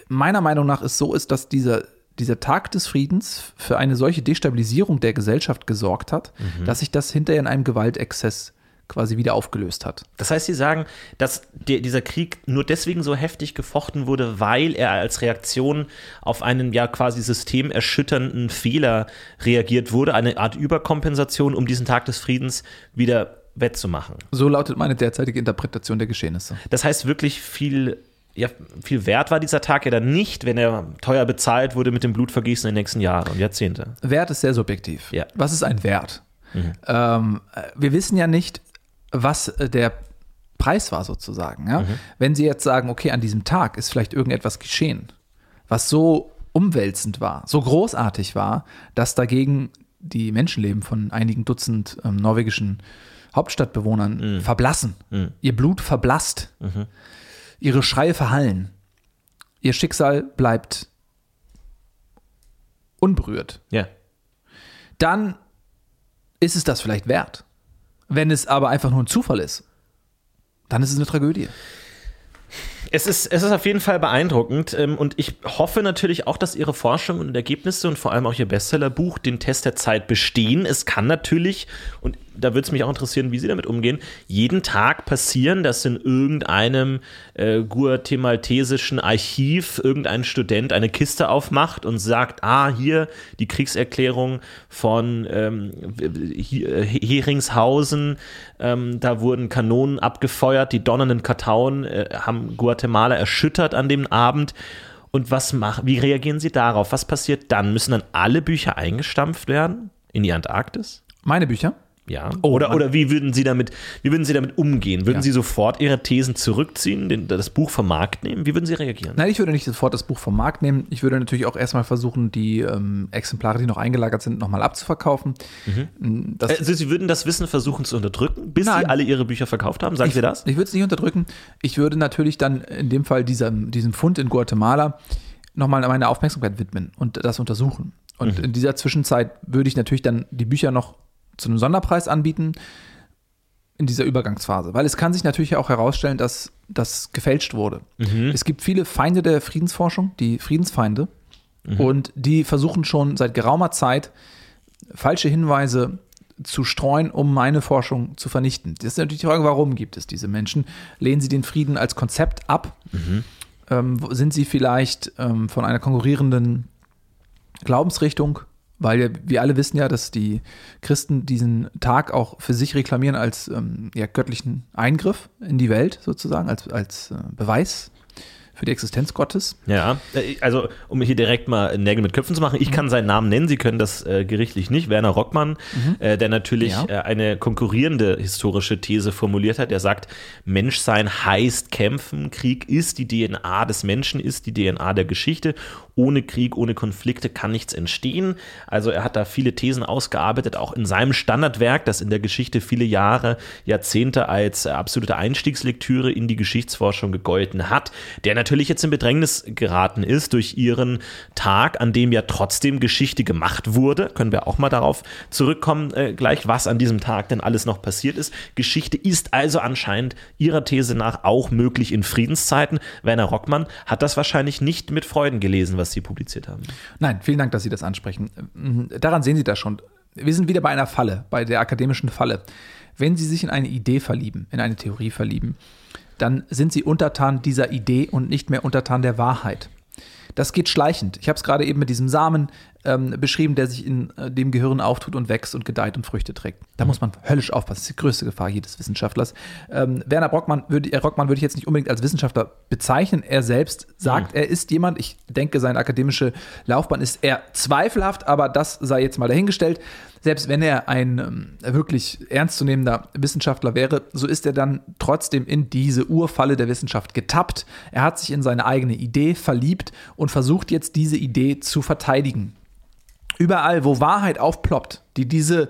meiner Meinung nach es so ist, dass dieser, dieser Tag des Friedens für eine solche Destabilisierung der Gesellschaft gesorgt hat, dass sich das hinterher in einem Gewaltexzess quasi wieder aufgelöst hat. Das heißt, Sie sagen, dass der, dieser Krieg nur deswegen so heftig gefochten wurde, weil er als Reaktion auf einen ja quasi systemerschütternden Fehler reagiert wurde, eine Art Überkompensation, um diesen Tag des Friedens wieder wettzumachen. So lautet meine derzeitige Interpretation der Geschehnisse. Das heißt, wirklich viel, ja, viel wert war dieser Tag ja dann nicht, wenn er teuer bezahlt wurde mit dem Blutvergießen in den nächsten Jahren und Jahrzehnte. Wert ist sehr subjektiv. Ja. Was ist ein Wert? Ähm, äh, wir wissen ja nicht, was äh, der Preis war sozusagen. Ja? Wenn Sie jetzt sagen, okay, an diesem Tag ist vielleicht irgendetwas geschehen, was so umwälzend war, so großartig war, dass dagegen die Menschenleben von einigen Dutzend ähm, norwegischen Hauptstadtbewohnern verblassen. Ihr Blut verblasst. Ihre Schreie verhallen. Ihr Schicksal bleibt unberührt Ja. dann ist es das vielleicht wert. Wenn es aber einfach nur ein Zufall ist, dann ist es eine Tragödie. Es ist, es ist auf jeden Fall beeindruckend ähm, und ich hoffe natürlich auch, dass Ihre Forschung und Ergebnisse und vor allem auch Ihr Bestsellerbuch den Test der Zeit bestehen. Es kann natürlich, und da würde es mich auch interessieren, wie Sie damit umgehen, jeden Tag passieren, dass in irgendeinem äh, guatemaltesischen Archiv irgendein Student eine Kiste aufmacht und sagt, ah, hier die Kriegserklärung von ähm, He- äh, Heringshausen, ähm, da wurden Kanonen abgefeuert, die donnernden Kartauen äh, haben Guatemala erschüttert an dem Abend. Und was machen, wie reagieren Sie darauf? Was passiert dann? Müssen dann alle Bücher eingestampft werden in die Antarktis? Meine Bücher? Ja. Oh, oder, oder wie würden Sie damit, wie würden Sie damit umgehen? Würden Ja. Sie sofort Ihre Thesen zurückziehen, den, das Buch vom Markt nehmen? Wie würden Sie reagieren? Nein, ich würde nicht sofort das Buch vom Markt nehmen. Ich würde natürlich auch erstmal versuchen, die ähm, Exemplare, die noch eingelagert sind, nochmal abzuverkaufen. Das, Also Sie würden das Wissen versuchen zu unterdrücken, bis Nein. Sie alle Ihre Bücher verkauft haben? Sagen ich, Sie das? Ich würde es nicht unterdrücken. Ich würde natürlich dann in dem Fall diesem, diesem Fund in Guatemala nochmal meine Aufmerksamkeit widmen und das untersuchen. Und in dieser Zwischenzeit würde ich natürlich dann die Bücher noch zu einem Sonderpreis anbieten in dieser Übergangsphase. Weil es kann sich natürlich auch herausstellen, dass das gefälscht wurde. Es gibt viele Feinde der Friedensforschung, die Friedensfeinde. Und die versuchen schon seit geraumer Zeit falsche Hinweise zu streuen, um meine Forschung zu vernichten. Das ist natürlich die Frage, warum gibt es diese Menschen? Lehnen sie den Frieden als Konzept ab? Ähm, wo- sind sie vielleicht ähm, von einer konkurrierenden Glaubensrichtung? Weil wir alle wissen ja, dass die Christen diesen Tag auch für sich reklamieren als ähm, ja, göttlichen Eingriff in die Welt sozusagen, als, als äh, Beweis für die Existenz Gottes. Ja, äh, also um hier direkt mal Nägel mit Köpfen zu machen, ich kann seinen Namen nennen, Sie können das äh, gerichtlich nicht. Werner Rockmann, äh, der natürlich Ja. äh, eine konkurrierende historische These formuliert hat. Der sagt, Menschsein heißt kämpfen, Krieg ist die DNA des Menschen, ist die DNA der Geschichte. Ohne Krieg, ohne Konflikte kann nichts entstehen. Also er hat da viele Thesen ausgearbeitet, auch in seinem Standardwerk, das in der Geschichte viele Jahre, Jahrzehnte als absolute Einstiegslektüre in die Geschichtsforschung gegolten hat, der natürlich jetzt in Bedrängnis geraten ist durch ihren Tag, an dem ja trotzdem Geschichte gemacht wurde. Können wir auch mal darauf zurückkommen, äh, gleich, was an diesem Tag denn alles noch passiert ist. Geschichte ist also anscheinend ihrer These nach auch möglich in Friedenszeiten. Werner Rockmann hat das wahrscheinlich nicht mit Freuden gelesen, was Sie publiziert haben. Nein, vielen Dank, dass Sie das ansprechen. Ähm, Daran sehen Sie das schon. Wir sind wieder bei einer Falle, bei der akademischen Falle. Wenn Sie sich in eine Idee verlieben, in eine Theorie verlieben, dann sind Sie untertan dieser Idee und nicht mehr untertan der Wahrheit. Das geht schleichend. Ich habe es gerade eben mit diesem Samen ähm, beschrieben, der sich in äh, dem Gehirn auftut und wächst und gedeiht und Früchte trägt. Da muss man höllisch aufpassen. Das ist die größte Gefahr jedes Wissenschaftlers. Ähm, Werner Brockmann würde, äh, Rockmann würde ich jetzt nicht unbedingt als Wissenschaftler bezeichnen. Er selbst sagt, er ist jemand, ich denke, seine akademische Laufbahn ist eher zweifelhaft, aber das sei jetzt mal dahingestellt. Selbst wenn er ein ähm, wirklich ernstzunehmender Wissenschaftler wäre, so ist er dann trotzdem in diese Urfalle der Wissenschaft getappt. Er hat sich in seine eigene Idee verliebt und versucht jetzt diese Idee zu verteidigen. Überall, wo Wahrheit aufploppt, die diese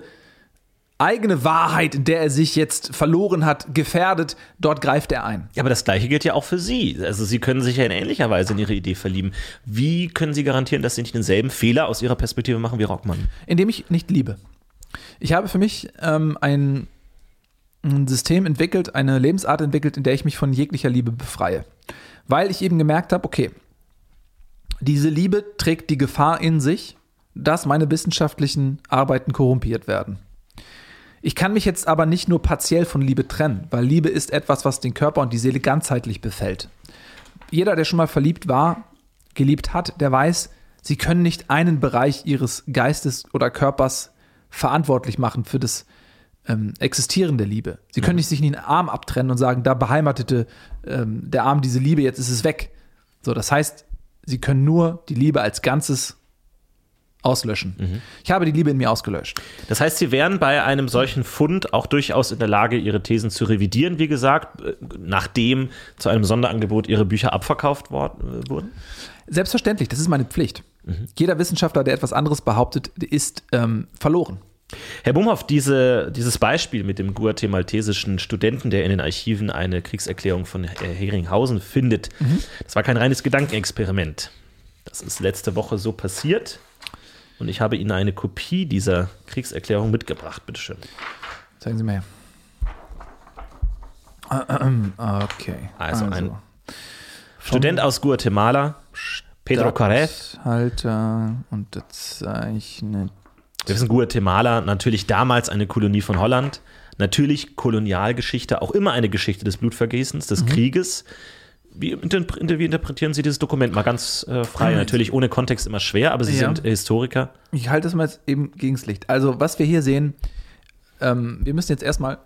eigene Wahrheit, in der er sich jetzt verloren hat, gefährdet, dort greift er ein. Ja, aber das Gleiche gilt ja auch für Sie. Also Sie können sich ja in ähnlicher Weise in Ihre Idee verlieben. Wie können Sie garantieren, dass Sie nicht denselben Fehler aus Ihrer Perspektive machen wie Rockmann? indem ich nicht liebe. Ich habe für mich ähm, ein, ein System entwickelt, eine Lebensart entwickelt, in der ich mich von jeglicher Liebe befreie. Weil ich eben gemerkt habe, okay, diese Liebe trägt die Gefahr in sich, dass meine wissenschaftlichen Arbeiten korrumpiert werden. Ich kann mich jetzt aber nicht nur partiell von Liebe trennen, weil Liebe ist etwas, was den Körper und die Seele ganzheitlich befällt. Jeder, der schon mal verliebt war, geliebt hat, der weiß, sie können nicht einen Bereich ihres Geistes oder Körpers verantwortlich machen für das ähm, Existieren der Liebe. Sie können nicht sich nicht einen Arm abtrennen und sagen, da beheimatete ähm, der Arm diese Liebe, jetzt ist es weg. So, das heißt, sie können nur die Liebe als Ganzes auslöschen. Ich habe die Liebe in mir ausgelöscht. Das heißt, Sie wären bei einem solchen Fund auch durchaus in der Lage, Ihre Thesen zu revidieren, wie gesagt, äh, nachdem zu einem Sonderangebot Ihre Bücher abverkauft wor- äh, wurden? Selbstverständlich, das ist meine Pflicht. Jeder Wissenschaftler, der etwas anderes behauptet, ist ähm, verloren. Herr Bumhoff, diese, dieses Beispiel mit dem guatemaltesischen Studenten, der in den Archiven eine Kriegserklärung von Her- Heringhausen findet, das war kein reines Gedankenexperiment. Das ist letzte Woche so passiert und ich habe Ihnen eine Kopie dieser Kriegserklärung mitgebracht. Bitte schön. Zeigen Sie mir her. Okay. Also ein Student aus Guatemala, Pedro Carez. Halter unterzeichnet. Wir wissen, Guatemala natürlich damals eine Kolonie von Holland. Natürlich Kolonialgeschichte, auch immer eine Geschichte des Blutvergießens, des Krieges. Wie, interpre- wie interpretieren Sie dieses Dokument? Mal ganz äh, frei, natürlich ohne Kontext immer schwer, aber Sie Ja. sind Historiker. Ich halte es mal jetzt eben gegens Licht. Also, was wir hier sehen, ähm, wir müssen jetzt erstmal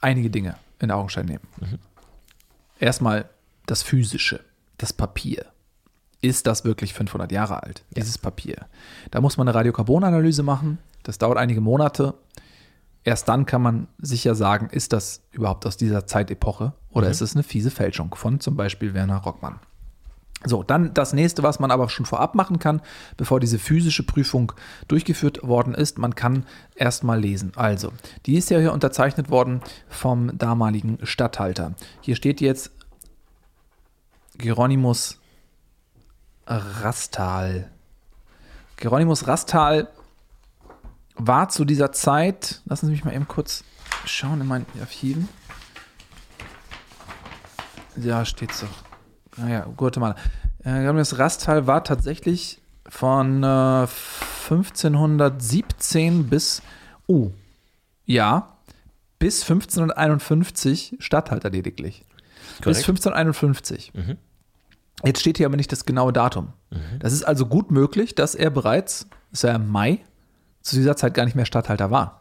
einige Dinge in Augenschein nehmen. Erstmal das Physische, das Papier. Ist das wirklich 500 Jahre alt, dieses Papier? Da muss man eine Radiokarbonanalyse machen. Das dauert einige Monate. Erst dann kann man sicher sagen, ist das überhaupt aus dieser Zeitepoche oder ist es eine fiese Fälschung von zum Beispiel Werner Rockmann. So, dann das nächste, was man aber schon vorab machen kann, bevor diese physische Prüfung durchgeführt worden ist, man kann erstmal lesen. Also, die ist ja hier unterzeichnet worden vom damaligen Statthalter. Hier steht jetzt Geronimus Rastal. Geronimus Rastal war zu dieser Zeit, lassen Sie mich mal eben kurz schauen in meinen Archiven. Ja, steht's doch. Naja, Guatemala. Äh, Geronimus Rastal war tatsächlich von äh, 1517 bis, oh, ja, bis 1551 Statthalter lediglich. Bis Korrekt. 1551. Jetzt steht hier aber nicht das genaue Datum. Das ist also gut möglich, dass er bereits, ist er im Mai, zu dieser Zeit gar nicht mehr Statthalter war.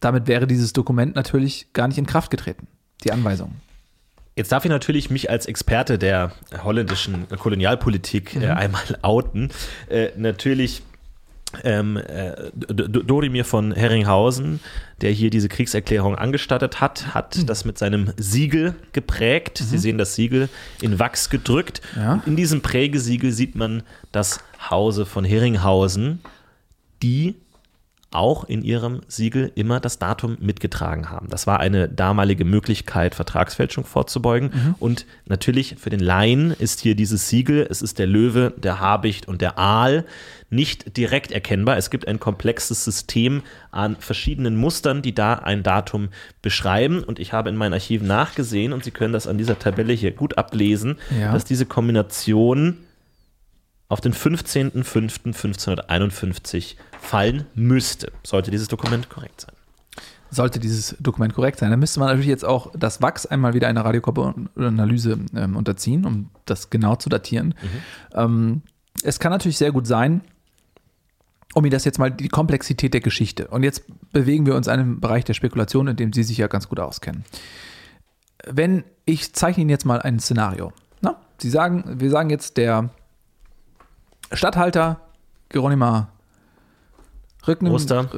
Damit wäre dieses Dokument natürlich gar nicht in Kraft getreten, die Anweisung. Jetzt darf ich natürlich mich als Experte der holländischen Kolonialpolitik äh, einmal outen. Äh, natürlich ähm, äh, Dorimir von Herringhausen, der hier diese Kriegserklärung angestattet hat, hat das mit seinem Siegel geprägt. Sie sehen das Siegel in Wachs gedrückt. Ja. In diesem Prägesiegel sieht man das Hause von Herringhausen, die auch in ihrem Siegel immer das Datum mitgetragen haben. Das war eine damalige Möglichkeit, Vertragsfälschung vorzubeugen. Und natürlich für den Laien ist hier dieses Siegel, es ist der Löwe, der Habicht und der Aal, nicht direkt erkennbar. Es gibt ein komplexes System an verschiedenen Mustern, die da ein Datum beschreiben. Und ich habe in meinen Archiven nachgesehen, und Sie können das an dieser Tabelle hier gut ablesen, Ja. dass diese Kombination auf den 15.05.1551 fallen müsste, sollte dieses Dokument korrekt sein. Sollte dieses Dokument korrekt sein, dann müsste man natürlich jetzt auch das Wachs einmal wieder einer Radioanalyse ähm, unterziehen, um das genau zu datieren. Ähm, es kann natürlich sehr gut sein, um Ihnen das jetzt mal die Komplexität der Geschichte. Und jetzt bewegen wir uns in einem Bereich der Spekulation, in dem Sie sich ja ganz gut auskennen. Wenn ich zeichne Ihnen jetzt mal ein Szenario. Na, Sie sagen, wir sagen jetzt, der Statthalter Geronima Rücken, Oster.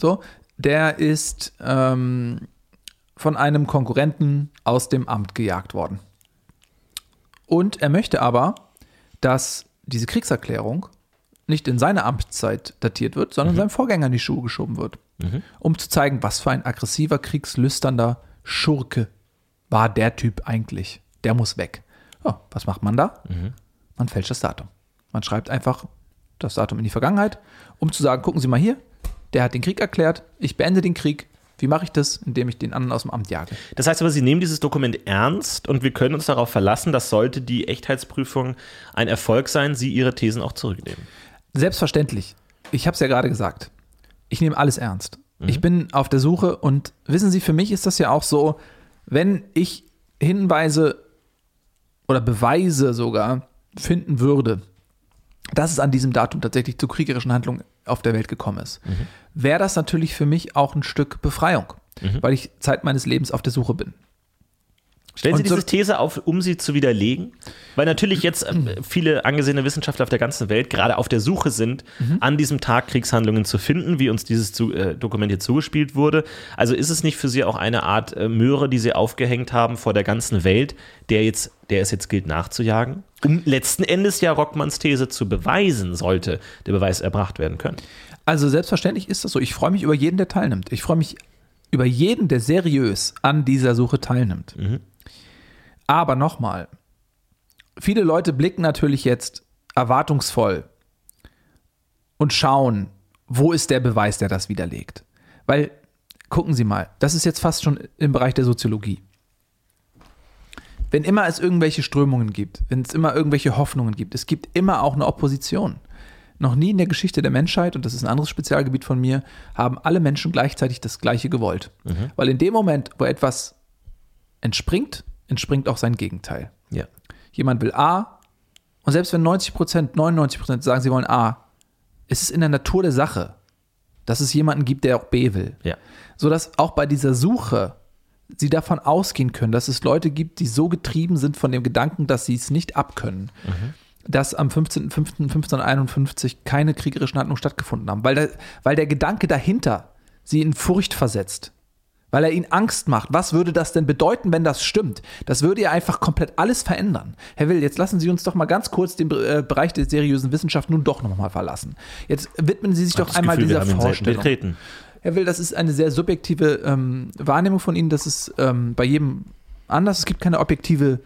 so, der ist ähm, von einem Konkurrenten aus dem Amt gejagt worden. Und er möchte aber, dass diese Kriegserklärung nicht in seine Amtszeit datiert wird, sondern seinem Vorgänger in die Schuhe geschoben wird. Um zu zeigen, was für ein aggressiver, kriegslüsternder Schurke war der Typ eigentlich. Der muss weg. Ja, was macht man da? Man fälscht das Datum. Man schreibt einfach das Datum in die Vergangenheit, um zu sagen, gucken Sie mal hier, der hat den Krieg erklärt, ich beende den Krieg. Wie mache ich das? Indem ich den anderen aus dem Amt jage. Das heißt aber, Sie nehmen dieses Dokument ernst und wir können uns darauf verlassen, dass sollte die Echtheitsprüfung ein Erfolg sein, Sie Ihre Thesen auch zurücknehmen. Selbstverständlich. Ich habe es ja gerade gesagt. Ich nehme alles ernst. Ich bin auf der Suche und wissen Sie, für mich ist das ja auch so, wenn ich Hinweise oder Beweise sogar finden würde, dass es an diesem Datum tatsächlich zu kriegerischen Handlungen auf der Welt gekommen ist, wäre das natürlich für mich auch ein Stück Befreiung, weil ich Zeit meines Lebens auf der Suche bin. Stellen Sie so- diese These auf, um sie zu widerlegen? Weil natürlich jetzt äh, viele angesehene Wissenschaftler auf der ganzen Welt gerade auf der Suche sind, an diesem Tag Kriegshandlungen zu finden, wie uns dieses äh, Dokument hier zugespielt wurde. Also ist es nicht für Sie auch eine Art äh, Möhre, die Sie aufgehängt haben vor der ganzen Welt, der, jetzt, der es jetzt gilt nachzujagen? Um letzten Endes ja Rockmanns These zu beweisen, sollte der Beweis erbracht werden können. Also selbstverständlich ist das so. Ich freue mich über jeden, der teilnimmt. Ich freue mich über jeden, der seriös an dieser Suche teilnimmt. Aber nochmal, viele Leute blicken natürlich jetzt erwartungsvoll und schauen, wo ist der Beweis, der das widerlegt. Weil, gucken Sie mal, das ist jetzt fast schon im Bereich der Soziologie. Wenn immer es irgendwelche Strömungen gibt, wenn es immer irgendwelche Hoffnungen gibt, es gibt immer auch eine Opposition. Noch nie in der Geschichte der Menschheit, und das ist ein anderes Spezialgebiet von mir, haben alle Menschen gleichzeitig das Gleiche gewollt. Weil in dem Moment, wo etwas entspringt, entspringt auch sein Gegenteil. Ja. Jemand will A, und selbst wenn 90 Prozent, 99 Prozent sagen, sie wollen A, ist es in der Natur der Sache, dass es jemanden gibt, der auch B will. Ja. Sodass auch bei dieser Suche sie davon ausgehen können, dass es Leute gibt, die so getrieben sind von dem Gedanken, dass sie es nicht abkönnen, dass am 15.05.1551 keine kriegerischen Handlungen stattgefunden haben, weil der, weil der Gedanke dahinter sie in Furcht versetzt. Weil er ihnen Angst macht. Was würde das denn bedeuten, wenn das stimmt? Das würde ja einfach komplett alles verändern. Herr Will, jetzt lassen Sie uns doch mal ganz kurz den äh, Bereich der seriösen Wissenschaft nun doch nochmal verlassen. Jetzt widmen Sie sich doch einmal Gefühl, dieser ihn Vorstellung. betreten. Herr Will, das ist eine sehr subjektive ähm, Wahrnehmung von Ihnen. Das ist ähm, bei jedem anders. Es gibt keine objektive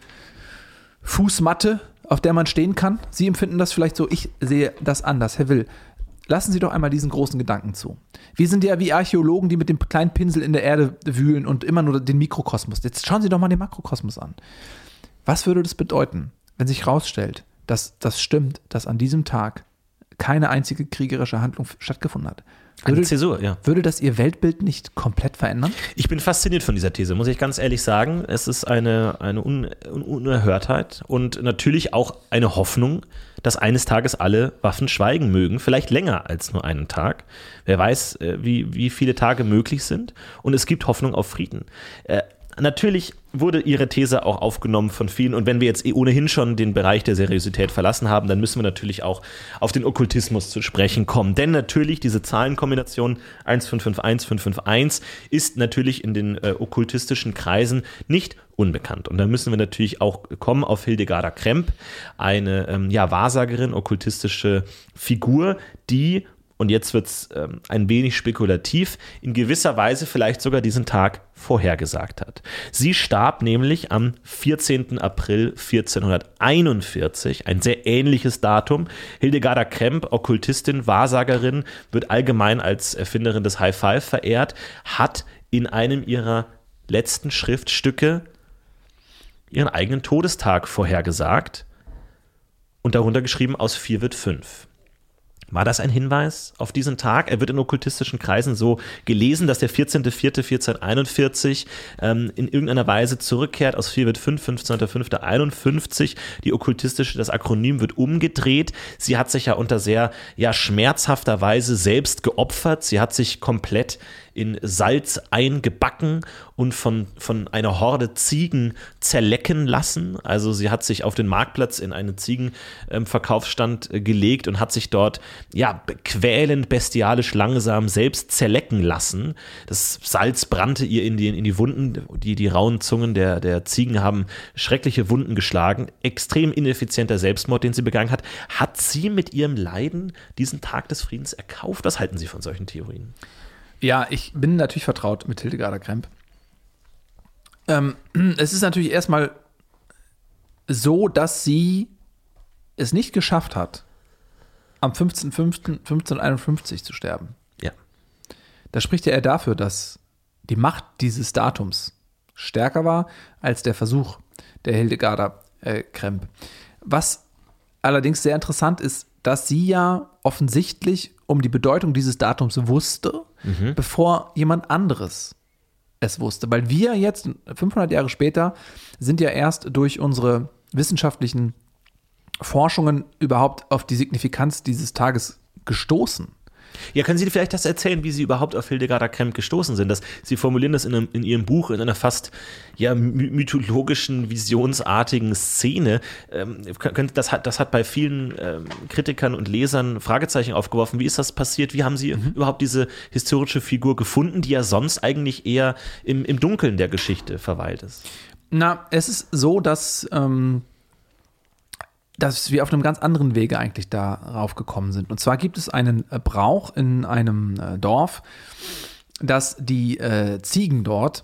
Fußmatte, auf der man stehen kann. Sie empfinden das vielleicht so, ich sehe das anders. Herr Will, lassen Sie doch einmal diesen großen Gedanken zu. Wir sind ja wie Archäologen, die mit dem kleinen Pinsel in der Erde wühlen und immer nur den Mikrokosmos. Jetzt schauen Sie doch mal den Makrokosmos an. Was würde das bedeuten, wenn sich herausstellt, dass das stimmt, dass an diesem Tag keine einzige kriegerische Handlung stattgefunden hat? Eine Würde, Zäsur, ja. würde das Ihr Weltbild nicht komplett verändern? Ich bin fasziniert von dieser These, muss ich ganz ehrlich sagen. Es ist eine, eine Un Un Unerhörtheit und natürlich auch eine Hoffnung, dass eines Tages alle Waffen schweigen mögen. Vielleicht länger als nur einen Tag. Wer weiß, äh, wie, wie viele Tage möglich sind. Und es gibt Hoffnung auf Frieden. Natürlich wurde ihre These auch aufgenommen von vielen. Und wenn wir jetzt eh ohnehin schon den Bereich der Seriosität verlassen haben, dann müssen wir natürlich auch auf den Okkultismus zu sprechen kommen. Denn natürlich diese Zahlenkombination 1551, 551 ist natürlich in den äh, okkultistischen Kreisen nicht unbekannt. Und da müssen wir natürlich auch kommen auf Hildegarda Kremp, eine ähm, ja, Wahrsagerin, okkultistische Figur, die und jetzt wird es ähm, ein wenig spekulativ, in gewisser Weise vielleicht sogar diesen Tag vorhergesagt hat. Sie starb nämlich am 14. April 1441, ein sehr ähnliches Datum. Hildegarda Kremp, Okkultistin, Wahrsagerin, wird allgemein als Erfinderin des High Five verehrt, hat in einem ihrer letzten Schriftstücke ihren eigenen Todestag vorhergesagt und darunter geschrieben, aus 4 wird 5. War das ein Hinweis auf diesen Tag? Er wird in okkultistischen Kreisen so gelesen, dass der 14.04.1441 ähm, in irgendeiner Weise zurückkehrt. Aus 4 wird 5, 15.05.51. Die okkultistische, das Akronym wird umgedreht. Sie hat sich ja unter sehr ja, schmerzhafter Weise selbst geopfert. Sie hat sich komplett in Salz eingebacken und von, von einer Horde Ziegen zerlecken lassen. Also sie hat sich auf den Marktplatz in einen Ziegenverkaufsstand äh, gelegt und hat sich dort ja quälend, bestialisch langsam selbst zerlecken lassen. Das Salz brannte ihr in die, in die Wunden, die, die rauen Zungen der, der Ziegen haben schreckliche Wunden geschlagen. Extrem ineffizienter Selbstmord, den sie begangen hat. Hat sie mit ihrem Leiden diesen Tag des Friedens erkauft? Was halten Sie von solchen Theorien? Ja, ich bin natürlich vertraut mit Hildegarda Kremp. Ähm, [CLEARS THROAT] es ist natürlich erstmal so, dass sie es nicht geschafft hat, am 15.05.1551 zu sterben. Ja. Das spricht ja eher dafür, dass die Macht dieses Datums stärker war als der Versuch der Hildegarda äh, Kremp. Was allerdings sehr interessant ist, dass sie ja offensichtlich um die Bedeutung dieses Datums wusste, mhm. bevor jemand anderes es wusste. Weil wir jetzt, 500 Jahre später, sind ja erst durch unsere wissenschaftlichen Forschungen überhaupt auf die Signifikanz dieses Tages gestoßen. Ja, können Sie vielleicht das erzählen, wie Sie überhaupt auf Hildegarda Kremp gestoßen sind? Das, Sie formulieren das in, einem, in Ihrem Buch in einer fast ja, mythologischen, visionsartigen Szene. Ähm, das, hat, das hat bei vielen ähm, Kritikern und Lesern Fragezeichen aufgeworfen. Wie ist das passiert? Wie haben Sie mhm. überhaupt diese historische Figur gefunden, die ja sonst eigentlich eher im, im Dunkeln der Geschichte verweilt ist? Na, es ist so, dass ähm, dass wir auf einem ganz anderen Wege eigentlich darauf gekommen sind. Und zwar gibt es einen äh, Brauch in einem äh, Dorf, dass die äh, Ziegen dort,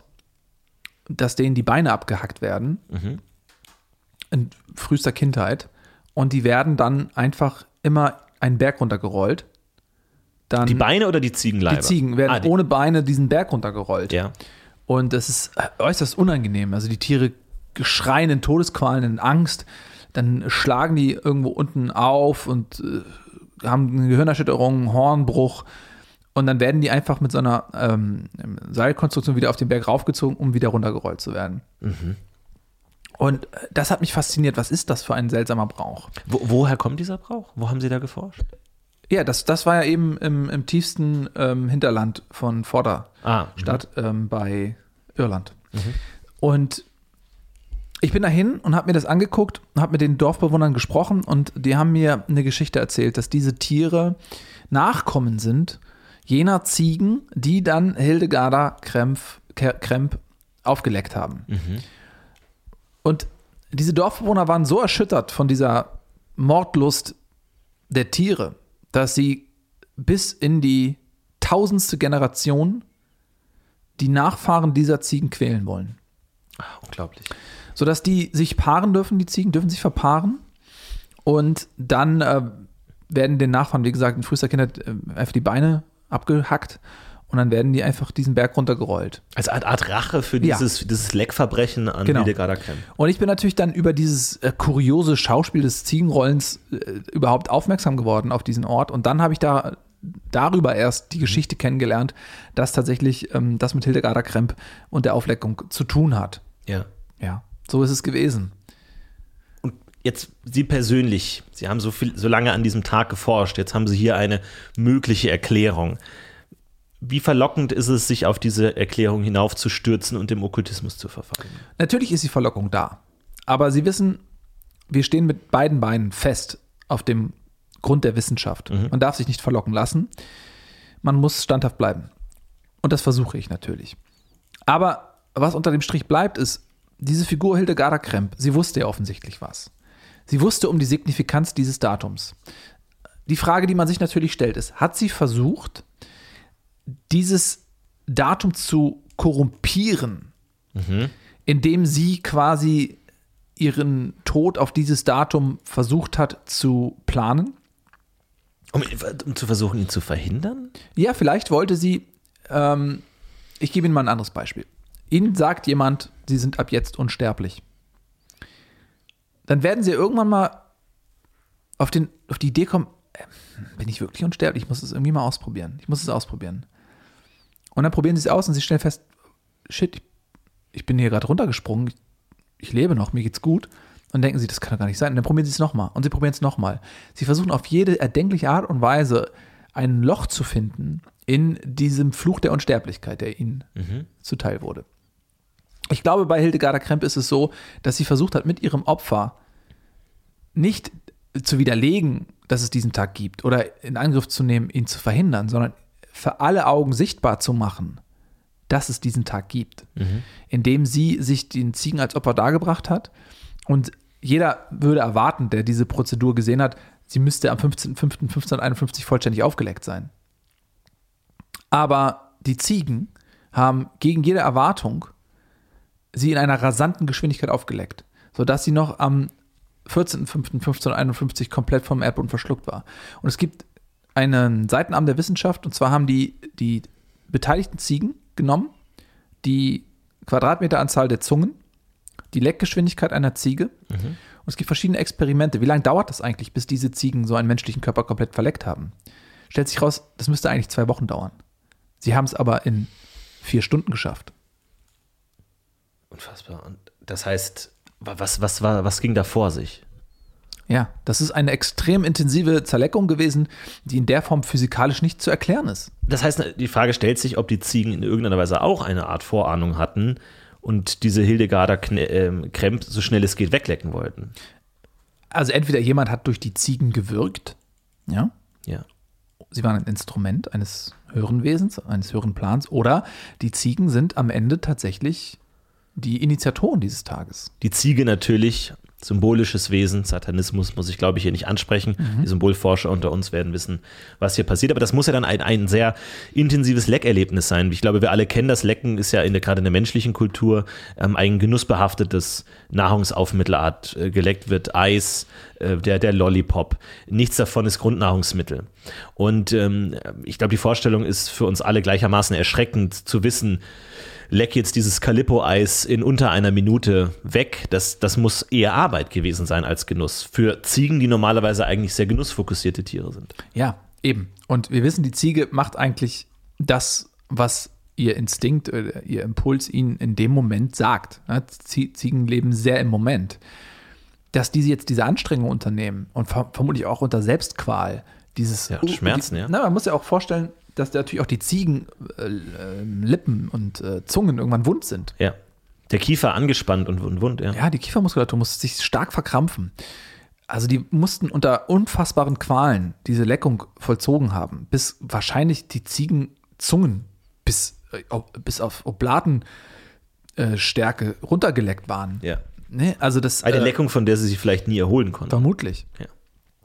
dass denen die Beine abgehackt werden, mhm. in frühester Kindheit, und die werden dann einfach immer einen Berg runtergerollt. Dann die Beine oder die Ziegenleiber? Die Ziegen werden ah, die ohne Beine diesen Berg runtergerollt. Ja. Und das ist äh, äußerst unangenehm. Also die Tiere schreien in Todesqualen, in Angst dann schlagen die irgendwo unten auf und äh, haben eine Gehirnerschütterung, Hornbruch. Und dann werden die einfach mit so einer ähm, Seilkonstruktion wieder auf den Berg raufgezogen, um wieder runtergerollt zu werden. Mhm. Und äh, das hat mich fasziniert. Was ist das für ein seltsamer Brauch? Wo, woher kommt dieser Brauch? Wo haben Sie da geforscht? Ja, das, das war ja eben im, im tiefsten ähm, Hinterland von Vorderstadt ah, mhm. ähm, bei Irland. Mhm. Und ich bin dahin und habe mir das angeguckt, habe mit den Dorfbewohnern gesprochen und die haben mir eine Geschichte erzählt, dass diese Tiere Nachkommen sind jener Ziegen, die dann Hildegarda Krempf, Kremp aufgeleckt haben. Mhm. Und diese Dorfbewohner waren so erschüttert von dieser Mordlust der Tiere, dass sie bis in die tausendste Generation die Nachfahren dieser Ziegen quälen wollen. Ach, unglaublich sodass die sich paaren dürfen, die Ziegen dürfen sich verpaaren. Und dann äh, werden den Nachfahren, wie gesagt, in frühester Kindheit äh, einfach die Beine abgehackt und dann werden die einfach diesen Berg runtergerollt. Als Art, Art Rache für dieses, ja. dieses Leckverbrechen an genau. Hildegard Krem. Und ich bin natürlich dann über dieses äh, kuriose Schauspiel des Ziegenrollens äh, überhaupt aufmerksam geworden auf diesen Ort. Und dann habe ich da darüber erst die Geschichte kennengelernt, dass tatsächlich ähm, das mit Hildegarda Kremp und der Aufleckung zu tun hat. Ja. Ja. So ist es gewesen. Und jetzt Sie persönlich, Sie haben so, viel, so lange an diesem Tag geforscht, jetzt haben Sie hier eine mögliche Erklärung. wie verlockend ist es, sich auf diese Erklärung hinaufzustürzen und dem Okkultismus zu verfallen? Natürlich ist die Verlockung da. Aber Sie wissen, wir stehen mit beiden Beinen fest auf dem Grund der Wissenschaft. Man darf sich nicht verlocken lassen. Man muss standhaft bleiben. Und das versuche ich natürlich. Aber was unter dem Strich bleibt, ist, diese Figur Hildegarda Kremp, sie wusste ja offensichtlich was. Sie wusste um die Signifikanz dieses Datums. Die Frage, die man sich natürlich stellt, ist, hat sie versucht, dieses Datum zu korrumpieren, indem sie quasi ihren Tod auf dieses Datum versucht hat zu planen? Um, um zu versuchen, ihn zu verhindern? Ja, vielleicht wollte sie, ähm, ich gebe Ihnen mal ein anderes Beispiel. Ihnen sagt jemand, Sie sind ab jetzt unsterblich. Dann werden Sie irgendwann mal auf, den, auf die Idee kommen, äh, bin ich wirklich unsterblich? Ich muss es irgendwie mal ausprobieren. Ich muss es ausprobieren. Und dann probieren Sie es aus und Sie stellen fest, shit, ich, ich bin hier gerade runtergesprungen, ich, ich lebe noch, mir geht's gut. Und denken Sie, das kann doch gar nicht sein. Und dann probieren Sie es nochmal. Und Sie probieren es nochmal. Sie versuchen auf jede erdenkliche Art und Weise ein Loch zu finden in diesem Fluch der Unsterblichkeit, der Ihnen zuteil wurde. Ich glaube, bei Hildegarda Kremp ist es so, dass sie versucht hat, mit ihrem Opfer nicht zu widerlegen, dass es diesen Tag gibt oder in Angriff zu nehmen, ihn zu verhindern, sondern für alle Augen sichtbar zu machen, dass es diesen Tag gibt, indem sie sich den Ziegen als Opfer dargebracht hat. Und jeder würde erwarten, der diese Prozedur gesehen hat, sie müsste am 15.05.1551 vollständig aufgeleckt sein. Aber die Ziegen haben gegen jede Erwartung sie in einer rasanten Geschwindigkeit aufgeleckt, sodass sie noch am 14.05.1551 komplett vom Erdboden verschluckt war. Und es gibt einen Seitenarm der Wissenschaft, und zwar haben die die beteiligten Ziegen genommen, die Quadratmeteranzahl der Zungen, die Leckgeschwindigkeit einer Ziege. Und es gibt verschiedene Experimente. Wie lange dauert das eigentlich, bis diese Ziegen so einen menschlichen Körper komplett verleckt haben? Stellt sich raus, das müsste eigentlich zwei Wochen dauern. Sie haben es aber in vier Stunden geschafft. Unfassbar. Und das heißt, wa- was, was, war, was ging da vor sich? Ja, das ist eine extrem intensive Zerleckung gewesen, die in der Form physikalisch nicht zu erklären ist. Das heißt, die Frage stellt sich, ob die Ziegen in irgendeiner Weise auch eine Art Vorahnung hatten und diese Hildegarda Kne ähm, Kremp so schnell es geht weglecken wollten. Also entweder jemand hat durch die Ziegen gewirkt, ja, Ja. sie waren ein Instrument eines höheren Wesens, eines höheren Plans, oder die Ziegen sind am Ende tatsächlich die Initiatoren dieses Tages. Die Ziege natürlich, symbolisches Wesen, Satanismus muss ich glaube ich hier nicht ansprechen. Die Symbolforscher unter uns werden wissen, was hier passiert. Aber das muss ja dann ein, ein sehr intensives Leckerlebnis sein. Ich glaube, wir alle kennen das. Lecken ist ja in der, gerade in der menschlichen Kultur ähm, ein genussbehaftetes Nahrungsaufmittelart. Äh, geleckt wird Eis, äh, der, der Lollipop. Nichts davon ist Grundnahrungsmittel. Und ähm, ich glaube, die Vorstellung ist für uns alle gleichermaßen erschreckend zu wissen, leck jetzt dieses Calippo-Eis in unter einer Minute weg. Das, das muss eher Arbeit gewesen sein als Genuss. Für Ziegen, die normalerweise eigentlich sehr genussfokussierte Tiere sind. Ja, eben. Und wir wissen, die Ziege macht eigentlich das, was ihr Instinkt, oder ihr Impuls ihnen in dem Moment sagt. Ziegen leben sehr im Moment. Dass diese jetzt diese Anstrengung unternehmen und ver vermutlich auch unter Selbstqual, dieses Ja, Schmerzen, die, ja. Na, man muss ja auch vorstellen, dass natürlich auch die Ziegen äh, äh, Lippen und äh, Zungen irgendwann wund sind. Ja. Der Kiefer angespannt und, und wund, ja. Ja, die Kiefermuskulatur muss sich stark verkrampfen. Also die mussten unter unfassbaren Qualen diese Leckung vollzogen haben, bis wahrscheinlich die Ziegenzungen bis, äh, bis auf Oblatenstärke äh, runtergeleckt waren. ja. Ne? Also das Eine äh, Leckung, von der sie sich vielleicht nie erholen konnten. vermutlich. Ja.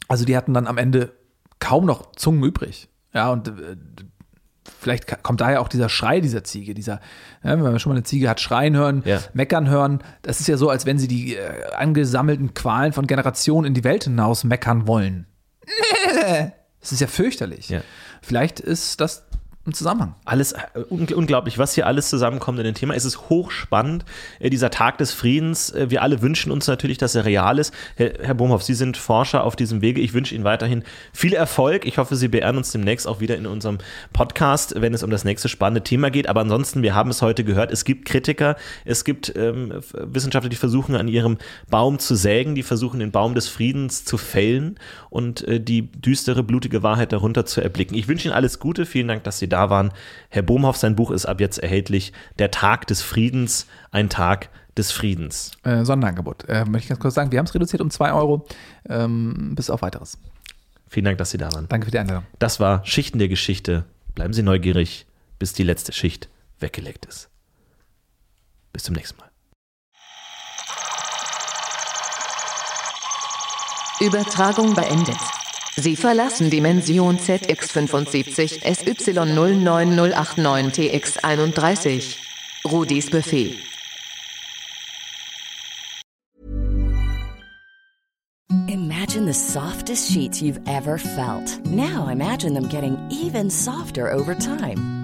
Also die hatten dann am Ende kaum noch Zungen übrig. Ja, und äh, vielleicht kommt daher auch dieser Schrei dieser Ziege, dieser, ja, wenn man schon mal eine Ziege hat schreien hören, Ja. meckern hören, das ist ja so, als wenn sie die äh, angesammelten Qualen von Generationen in die Welt hinaus meckern wollen. [LAUGHS] Das ist ja fürchterlich. Ja. Vielleicht ist das ein Zusammenhang. Alles äh, ungl- unglaublich, was hier alles zusammenkommt in dem Thema. Es ist hochspannend, äh, dieser Tag des Friedens. Äh, Wir alle wünschen uns natürlich, dass er real ist. Herr, Herr Bohmhoff, Sie sind Forscher auf diesem Wege. Ich wünsche Ihnen weiterhin viel Erfolg. Ich hoffe, Sie beehren uns demnächst auch wieder in unserem Podcast, wenn es um das nächste spannende Thema geht. Aber ansonsten, wir haben es heute gehört, es gibt Kritiker, es gibt ähm, Wissenschaftler, die versuchen, an ihrem Baum zu sägen, die versuchen, den Baum des Friedens zu fällen und äh, die düstere, blutige Wahrheit darunter zu erblicken. Ich wünsche Ihnen alles Gute. Vielen Dank, dass Sie da waren. Herr Bohmhoff, sein Buch ist ab jetzt erhältlich. Der Tag des Friedens, ein Tag des Friedens. Äh, Sonderangebot. Äh, möchte ich ganz kurz sagen, wir haben es reduziert um 2 Euro. Ähm, bis auf weiteres. Vielen Dank, dass Sie da waren. Danke für die Einladung. Das war Schichten der Geschichte. Bleiben Sie neugierig, bis die letzte Schicht weggelegt ist. Bis zum nächsten Mal. Übertragung beendet. Sie verlassen Dimension ZX75 SY09089 TX31. Rudis Befehl. Imagine the softest sheets you've ever felt. Now imagine them getting even softer over time.